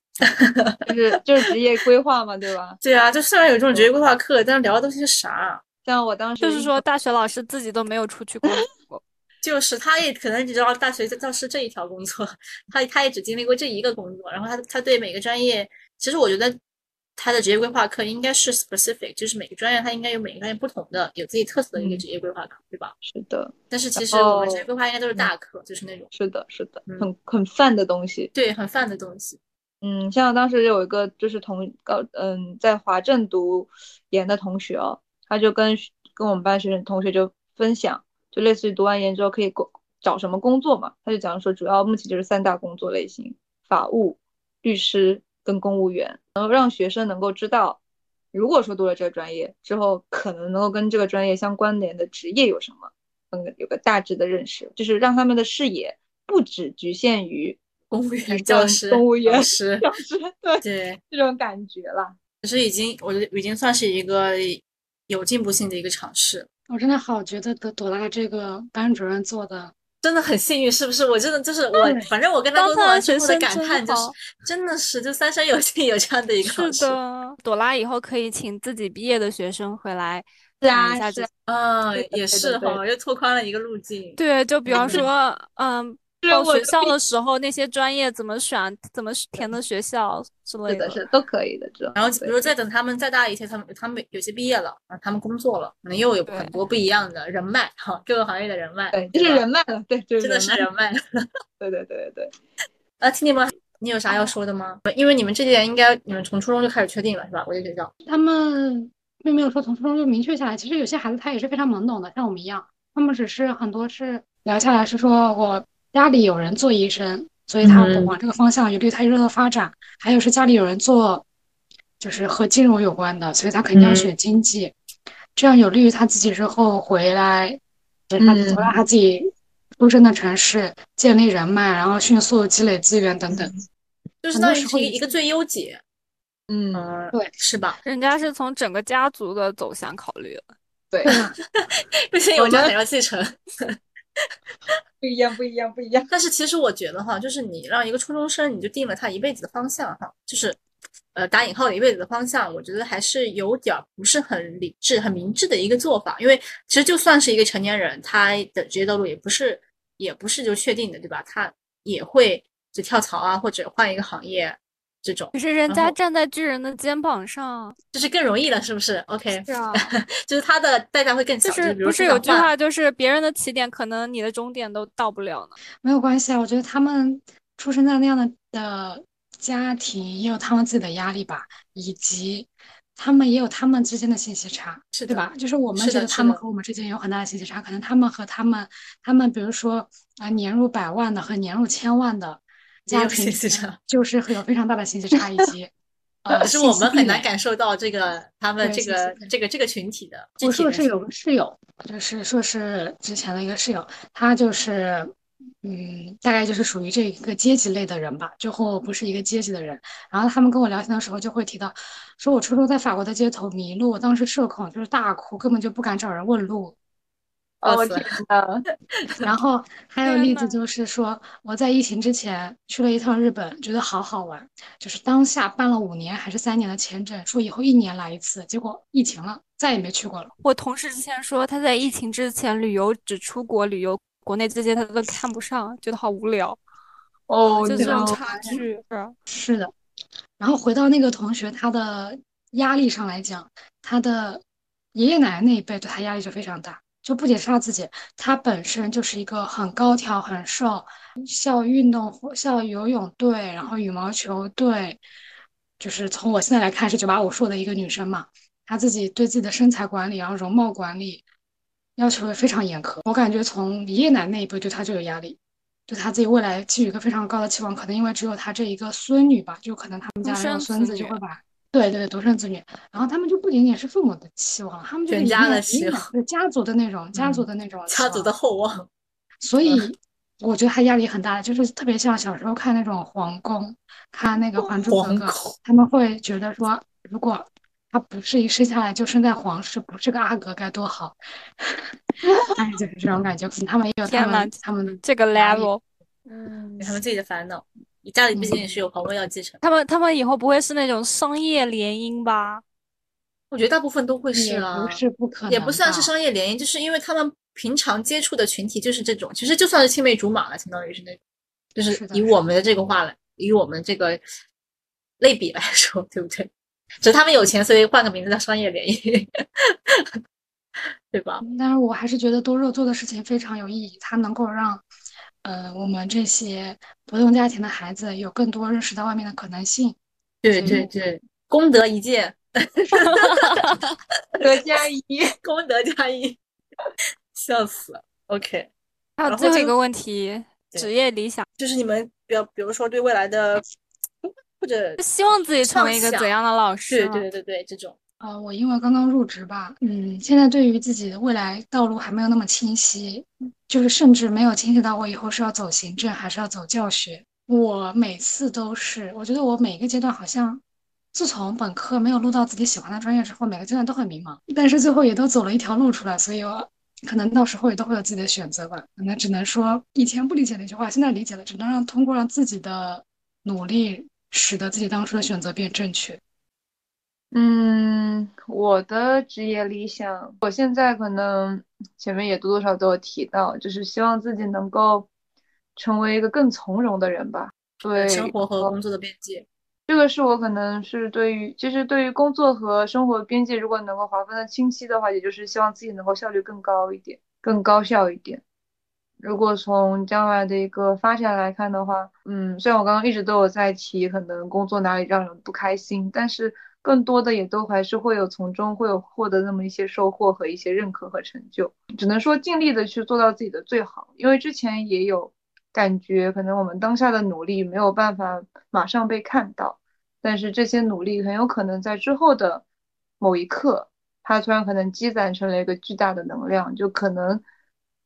就是就是职业规划嘛，对吧？对啊，就虽然有这种职业规划课，但是聊的东西是啥？像我当时就是说，大学老师自己都没有出去工作，就是他也可能只知道大学教师这一条工作，他他也只经历过这一个工作，然后他他对每个专业，其实我觉得。他的职业规划课应该是 specific，就是每个专业他应该有每个专业不同的、有自己特色的一个职业规划课，对吧？是的。但是其实我们职业规划应该都是大课，就是那种。是的，是的，很很泛的东西。对，很泛的东西。嗯，像当时有一个就是同高嗯在华政读研的同学哦，他就跟跟我们班学生同学就分享，就类似于读完研之后可以工找什么工作嘛？他就讲说，主要目前就是三大工作类型：法务、律师。跟公务员，然后让学生能够知道，如果说读了这个专业之后，可能能够跟这个专业相关联的职业有什么，嗯，有个大致的认识，就是让他们的视野不只局限于公务员、教师、公务员、教 师、教师，对对，这种感觉了。其实已经，我觉得已经算是一个有进步性的一个尝试。我真的好觉得朵朵拉这个班主任做的。真的很幸运，是不是？我真的就是我，反正我跟他沟通完之后的感叹就是，真的是就三生有幸有这样的一个是的，朵拉以后可以请自己毕业的学生回来讲一下这，嗯，也是哈，又拓宽了一个路径。对，就比方说，嗯。报学校的时候，那些专业怎么选，怎么填的学校之类的，是都可以的。这然后，比如再等他们再大一些，他们他们有些毕业了，啊，他们工作了，可能又有很多不一样的人脉，哈，各个行业的人脉，对，就是人脉了，对，真的是人脉了。对对对对对。啊，听你们，你有啥要说的吗？因为你们这届应该你们从初中就开始确定了，是吧？国际学校。他们并没有说从初中就明确下来，其实有些孩子他也是非常懵懂的，像我们一样，他们只是很多是聊下来是说我。家里有人做医生，所以他往这个方向有利于他日后的发展。还有是家里有人做，就是和金融有关的，所以他肯定要选经济，这样有利于他自己日后回来，他回来他自己出生的城市建立人脉，然后迅速积累资源等等。就是当时一个最优解，嗯，对，是吧？人家是从整个家族的走向考虑了，对，不行，我家还要继承。不一样，不一样，不一样。但是其实我觉得哈，就是你让一个初中生，你就定了他一辈子的方向哈，就是呃打引号一辈子的方向，我觉得还是有点不是很理智、很明智的一个做法。因为其实就算是一个成年人，他的职业道路也不是也不是就确定的，对吧？他也会就跳槽啊，或者换一个行业。这种可是人家站在巨人的肩膀上，就是更容易了，是不是？OK，是啊，就是他的代价会更小。就是不是有句话，就是别人的起点，可能你的终点都到不了呢。没有关系啊，我觉得他们出生在那样的的家庭，也有他们自己的压力吧，以及他们也有他们之间的信息差，是对吧？就是我们觉得他们和我们之间有很大的信息差，可能他们和他们，他们比如说啊，年入百万的和年入千万的。家庭就是会有非常大的信息差，以及呃，是我们很难感受到这个他们这个这个这个群体的。我说的是有个室友，就是说是之前的一个室友，他就是嗯，大概就是属于这一个阶级类的人吧，就和我不是一个阶级的人。然后他们跟我聊天的时候就会提到，说我初中在法国的街头迷路，当时社恐，就是大哭，根本就不敢找人问路。哦，天呐，然后还有例子就是说，我在疫情之前去了一趟日本，觉得好好玩，就是当下办了五年还是三年的签证，说以后一年来一次，结果疫情了，再也没去过了。我同事之前说他在疫情之前旅游只出国旅游，国内这些他都看不上，觉得好无聊，哦，就这种差距。是的，然后回到那个同学，他的压力上来讲，他的爷爷奶奶那一辈对他压力就非常大，就不仅是他自己，他本身就是一个很高挑、很瘦，校运动会、校游泳队，然后羽毛球队，就是从我现在来看是九八五硕的一个女生嘛，她自己对自己的身材管理，然后容貌管理要求也非常严苛，我感觉从爷爷奶奶那一辈对她就有压力。对她自己未来寄予一个非常高的期望，可能因为只有她这一个孙女吧，就可能他们家独生没有孙子就会把，对对对，独生子女，然后他们就不仅仅是父母的期望，他们就是全家的一定要期望对家族的那种 家族嗯的那种家族的厚望，所以我觉得他压力很大，就是特别像小时候看那种皇宫，看那个《还珠格格》，他们会觉得说，如果他不是一生下来就生在皇室，不是个阿哥该多好，哎，就是这种感觉。可能他们也有他们他们的这个 level，嗯，有他们自己的烦恼。你家里毕竟也是有皇位要继承，他们他们以后不会是那种商业联姻吧？我觉得大部分都会是也啊，不是不可能，也不算是。商业联姻，就是因为他们平常接触的群体就是这种，其实就算是青梅竹马了，相当于是那种，就是以我们的这个话来，以我们这个类比来说，对不对？只是他们有钱，所以换个名字叫商业联姻，对吧？但是我还是觉得多肉做的事情非常有意义，它能够让，呃，我们这些普通家庭的孩子有更多认识到外面的可能性。对对对，功德一件 德加一，功德加一，笑死了。OK，还有最后一个问题，职业理想，就是你们比如比如说对未来的或者希望自己成为一个怎样的老师？对对对对这种，呃，我因为刚刚入职吧，嗯，现在对于自己的未来道路还没有那么清晰，就是甚至没有清晰到我以后是要走行政还是要走教学。我每次都是，我觉得我每个阶段好像，自从本科没有录到自己喜欢的专业之后，每个阶段都很迷茫，但是最后也都走了一条路出来，所以我可能到时候也都会有自己的选择吧。可能只能说以前不理解那句话，现在理解了，只能让通过让自己的努力，使得自己当初的选择变正确。嗯，我的职业理想，我现在可能前面也多多少少都有提到，就是希望自己能够成为一个更从容的人吧。对，生活和呃工作的边界。这个是我可能是对于，其实对于工作和生活边界，如果能够划分的清晰的话，也就是希望自己能够效率更高一点，更高效一点。如果从将来的一个发展来看的话，嗯，虽然我刚刚一直都有在提，可能工作哪里让人不开心，但是更多的也都还是会有从中会有获得那么一些收获和一些认可和成就。只能说尽力的去做到自己的最好，因为之前也有感觉，可能我们当下的努力没有办法马上被看到，但是这些努力很有可能在之后的某一刻，它突然可能积攒成了一个巨大的能量，就可能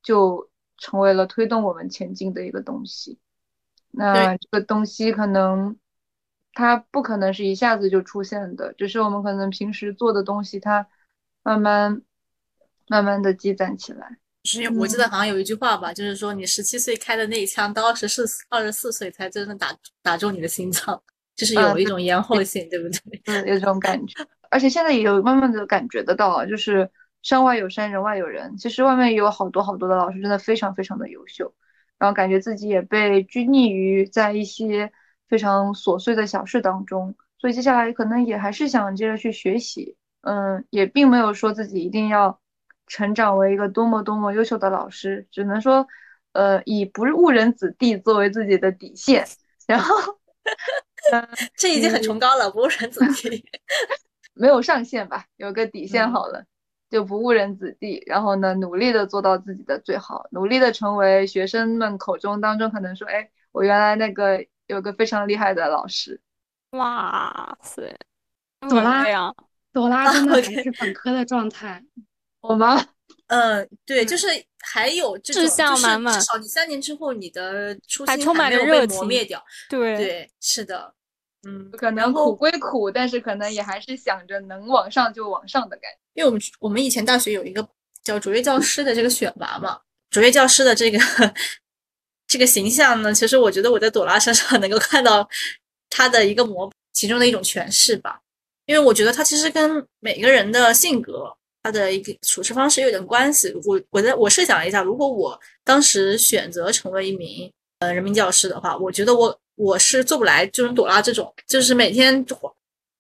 就成为了推动我们前进的一个东西。那这个东西可能它不可能是一下子就出现的，只是我们可能平时做的东西，它慢慢慢慢的积攒起来。就是我记得好像有一句话吧，就是说你十七岁开的那一枪，到二十四二十四岁才真正打打中你的心脏，就是有一种延后性，对不对？嗯，有这种感觉，而且现在也有慢慢的感觉得到啊，就是山外有山，人外有人。其实外面也有好多好多的老师，真的非常非常的优秀，然后感觉自己也被拘泥于在一些非常琐碎的小事当中，所以接下来可能也还是想接着去学习，嗯，也并没有说自己一定要成长为一个多么多么优秀的老师，只能说，呃，以不误人子弟作为自己的底线，然后。这已经很崇高了，不误人子弟。没有上限吧，有个底线嗯好了，就不误人子弟。然后呢，努力的做到自己的最好，努力的成为学生们口中当中可能说，哎，我原来那个有个非常厉害的老师。哇塞，朵拉呀，朵拉真的还是本科的状态，我妈妈 嗯，对，就是还有这种，志向就是满满至少你三年之后，你的初心还充满没有被磨灭掉。对，对，是的，嗯，可能苦归苦，但是可能也还是想着能往上就往上的感觉。因为我们我们以前大学有一个叫卓越教师的这个选拔嘛。卓越教师的这个这个形象呢，其实我觉得我在朵拉身上 能够看到他的一个模其中的一种诠释吧。因为我觉得他其实跟每个人的性格、他的一个处事方式有点关系。我我在我设想了一下，如果我当时选择成为一名呃人民教师的话，我觉得我我是做不来，就是朵拉这种，就是每天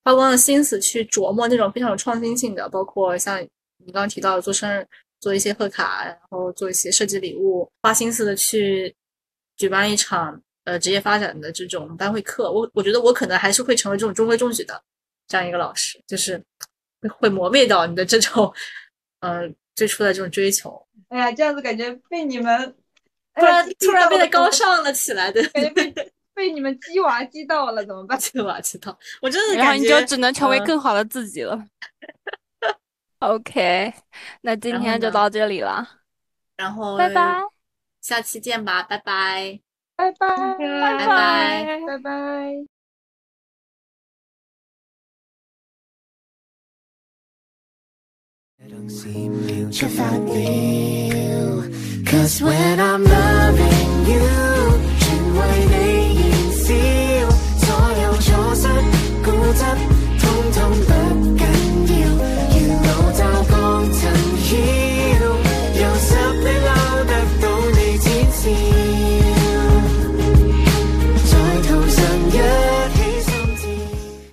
花光了心思去琢磨那种非常有创新性的，包括像你刚刚提到的做生日、做一些贺卡，然后做一些设计礼物，花心思的去举办一场呃职业发展的这种班会课。我我觉得我可能还是会成为这种中规中矩的。这样一个老师，就是会磨灭掉你的这种，呃，最初的这种追求。哎呀，这样子感觉被你们突然突然变得高尚了起来，对，被被你们鸡娃鸡到了，怎么办？鸡娃鸡到，我真的然后你就只能成为更好的自己了。OK，那今天就到这里了，然后拜拜，下期见吧，拜拜，拜拜，拜拜，拜拜。出發了，Cause when I'm loving you，全為你燃燒，所有錯失固執。